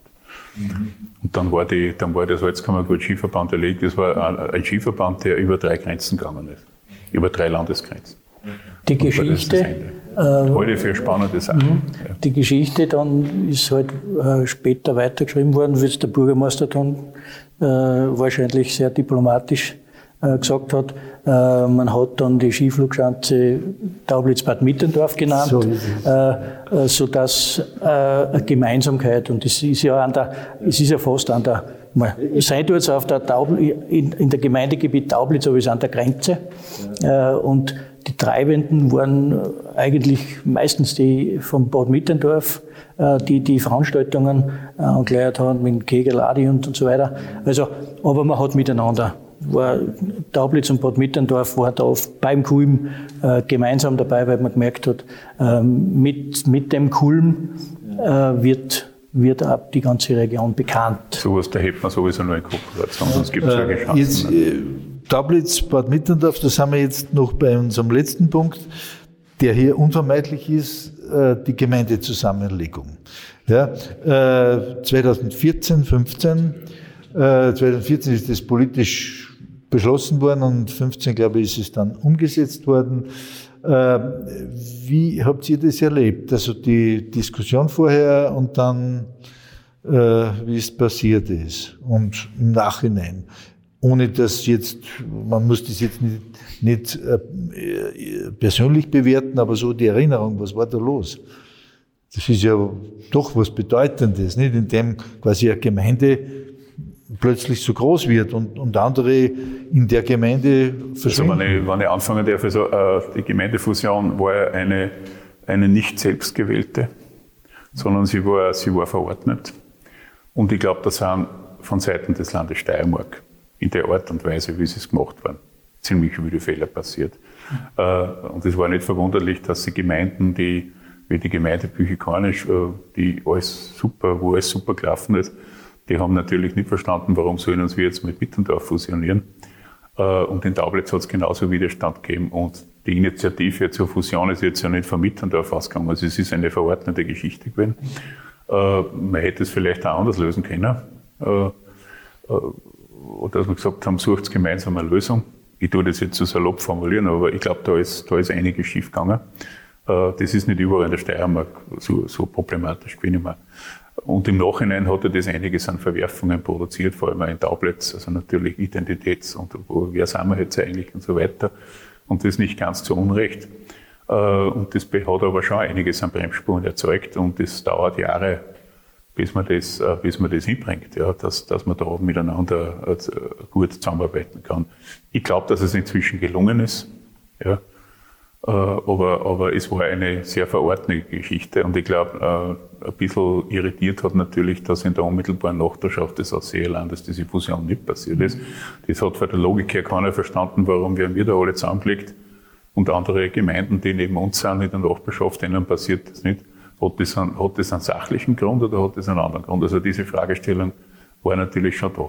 [SPEAKER 2] Mhm. Und dann war, die, dann war der Salzkammergut Skiverband erlegt. Das war ein, Skiverband, der über drei Grenzen gegangen ist. Über drei Landesgrenzen.
[SPEAKER 3] Die und Geschichte.
[SPEAKER 2] Äh, Heute für spannende Sachen. Mhm.
[SPEAKER 3] Ja. Die Geschichte dann ist halt äh, später weitergeschrieben worden, wie der Bürgermeister dann äh, wahrscheinlich sehr diplomatisch gesagt hat. Äh, man hat dann die Skiflugschanze Taublitz-Bad Mittendorf genannt, so äh, sodass eine Gemeinsamkeit, und es ist ja an der, es ist ja fast an der, sein tut es auf der Taubl in, in der Gemeindegebiet Taublitz, aber es ist an der Grenze. Und die Treibenden waren eigentlich meistens die vom Bad Mittendorf, die die Veranstaltungen angeleiert haben mit Kegeladi und, und so weiter. Also, aber man hat miteinander war Taublitz und Bad Mitterndorf war da oft beim Kulm äh, gemeinsam dabei, weil man gemerkt hat, äh, mit, mit dem Kulm äh, wird, wird auch die ganze Region bekannt.
[SPEAKER 2] So was, da hätte man sowieso nur in Kooperation, sonst gibt es ja
[SPEAKER 1] keine Chancen. Jetzt, äh, Taublitz, Bad Mitterndorf, da sind wir jetzt noch bei unserem letzten Punkt, der hier unvermeidlich ist, äh, die Gemeindezusammenlegung. Ja, 2014, 15 2014 ist das politisch beschlossen worden und 15, glaube ich, ist es dann umgesetzt worden. Äh, wie habt ihr das erlebt? Also die Diskussion vorher und dann, äh, wie es passiert ist und im Nachhinein. Ohne dass jetzt, man muss das jetzt nicht, nicht äh, persönlich bewerten, aber so die Erinnerung, was war da los? Das ist ja doch was Bedeutendes, nicht? In dem quasi eine Gemeinde plötzlich so groß wird und, und andere in der Gemeinde
[SPEAKER 2] verschwinden. Also wenn ich, wenn ich anfangen darf, also äh, die Gemeindefusion war eine, eine nicht selbstgewählte, sondern sie war, sie war verordnet. Und ich glaube, da sind von Seiten des Landes Steiermark in der Art und Weise, wie sie es gemacht waren, ziemlich viele Fehler passiert. Äh, und es war nicht verwunderlich, dass die Gemeinden, die wie die Gemeinde Büchikanisch, äh, die alles super, wo alles super gelaufen ist, die haben natürlich nicht verstanden, warum sollen uns wir jetzt mit Mittendorf fusionieren. Äh, und in Taublitz hat es genauso Widerstand gegeben. Und die Initiative zur Fusion ist jetzt ja nicht von Mittendorf ausgegangen. Also es ist eine verordnete Geschichte gewesen. Äh, man hätte es vielleicht auch anders lösen können. Oder äh, dass wir gesagt haben, sucht gemeinsam eine Lösung. Ich tue das jetzt so salopp formulieren, aber ich glaube, da ist, da ist einiges schief gegangen. Das ist nicht überall in der Steiermark so, so problematisch gewesen. Und im Nachhinein hat er das einiges an Verwerfungen produziert, vor allem auch in Tablets, also natürlich Identitäts- und wer sind wir jetzt eigentlich und so weiter. Und das nicht ganz zu Unrecht. Äh, und das hat aber schon einiges an Bremsspuren erzeugt und es dauert Jahre, bis man das, äh, bis man das hinbringt, ja, dass, dass man da miteinander äh, gut zusammenarbeiten kann. Ich glaube, dass es inzwischen gelungen ist. Ja. Äh, aber, aber es war eine sehr verordnete Geschichte und ich glaube, äh, ein bisschen irritiert hat natürlich, dass in der unmittelbaren Nachbarschaft des Ausseelandes diese Fusion nicht passiert ist. Das hat von der Logik her keiner verstanden, warum werden wir da alle zusammengelegt und andere Gemeinden, die neben uns sind, in der Nachbarschaft, denen passiert das nicht. Hat das, einen, hat das einen sachlichen Grund oder hat das einen anderen Grund? Also diese Fragestellung war natürlich schon da.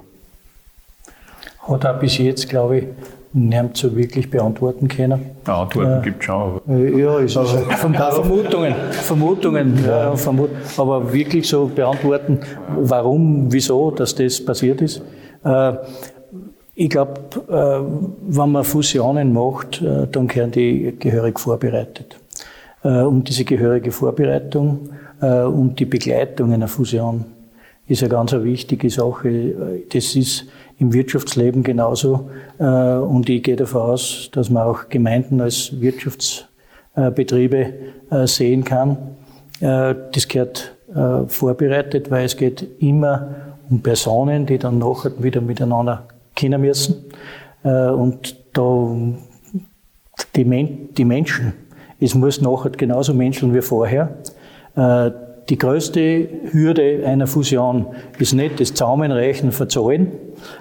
[SPEAKER 3] Hat auch bis jetzt, glaube ich, nicht so wirklich beantworten können.
[SPEAKER 2] Ja, Antworten äh, gibt es schon.
[SPEAKER 3] Aber äh, ja, es ist Verm Vermutungen, Vermutungen, ja. vermut aber wirklich so beantworten, warum, wieso, dass das passiert ist. Äh, ich glaube, äh, wenn man Fusionen macht, äh, dann werden die gehörig vorbereitet. Äh, und diese gehörige Vorbereitung und die Begleitung einer Fusion ist eine ganz wichtige Sache. Das ist im Wirtschaftsleben genauso. Äh, und ich gehe davon aus, dass man auch Gemeinden als Wirtschaftsbetriebe äh, sehen kann. Äh, das gehört vorbereitet, weil es geht immer um Personen, die dann nachher wieder miteinander kennen müssen. Und da die, Men die Menschen Es muss nachher genauso menscheln wie vorher. Die größte Hürde einer Fusion ist nicht das Zusammenreichen von Zahlen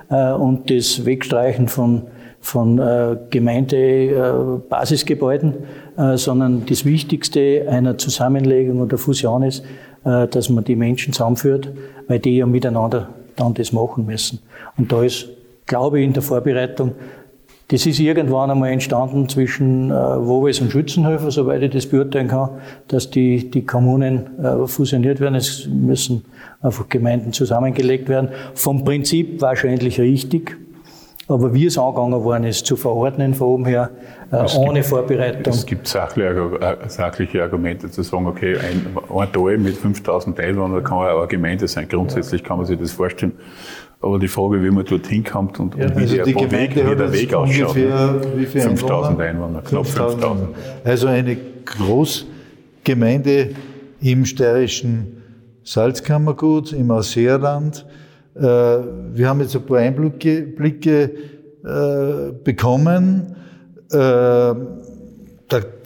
[SPEAKER 3] äh, und das Wegstreichen von, von äh, Gemeindebasisgebäuden, äh, sondern das Wichtigste einer Zusammenlegung oder Fusion ist, äh, dass man die Menschen zusammenführt, weil die ja miteinander dann das machen müssen. Und da ist, glaube ich, in der Vorbereitung das ist irgendwann einmal entstanden zwischen äh, Wowes und Schützenhöfer, soweit ich das beurteilen kann, dass die, die Kommunen äh, fusioniert werden. Es müssen einfach Gemeinden zusammengelegt werden. Vom Prinzip wahrscheinlich richtig. Aber wie es angegangen worden ist, zu verordnen von oben her, äh, ohne gibt, Vorbereitung.
[SPEAKER 2] Es gibt sachliche, äh, sachliche, Argumente zu sagen, okay, ein, ein Tal mit 5000 Einwohnern kann auch eine Gemeinde sein. Grundsätzlich kann man sich das vorstellen. Aber die Frage, wie man dorthin kommt und,
[SPEAKER 1] ja,
[SPEAKER 2] und wie,
[SPEAKER 1] also
[SPEAKER 2] der,
[SPEAKER 1] die Weg, wie der Weg ausschaut.
[SPEAKER 2] Ungefähr, wie 5000 Einwohner, knapp 5000.
[SPEAKER 1] Also eine Großgemeinde im steirischen Salzkammergut, im Ausseerland. Äh, wir haben jetzt ein paar Einblicke Blicke, äh, bekommen. Äh,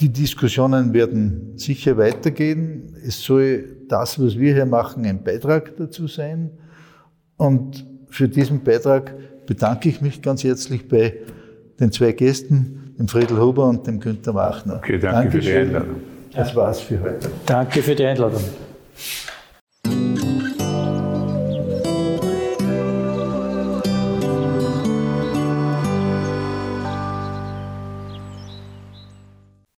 [SPEAKER 1] die Diskussionen werden sicher weitergehen. Es soll das, was wir hier machen, ein Beitrag dazu sein. Und für diesen Beitrag bedanke ich mich ganz herzlich bei den zwei Gästen, dem Friedel Huber und dem Günther Wachner.
[SPEAKER 2] Okay, danke Dankeschön. für die Einladung.
[SPEAKER 1] Das war's für heute.
[SPEAKER 3] Danke für die Einladung.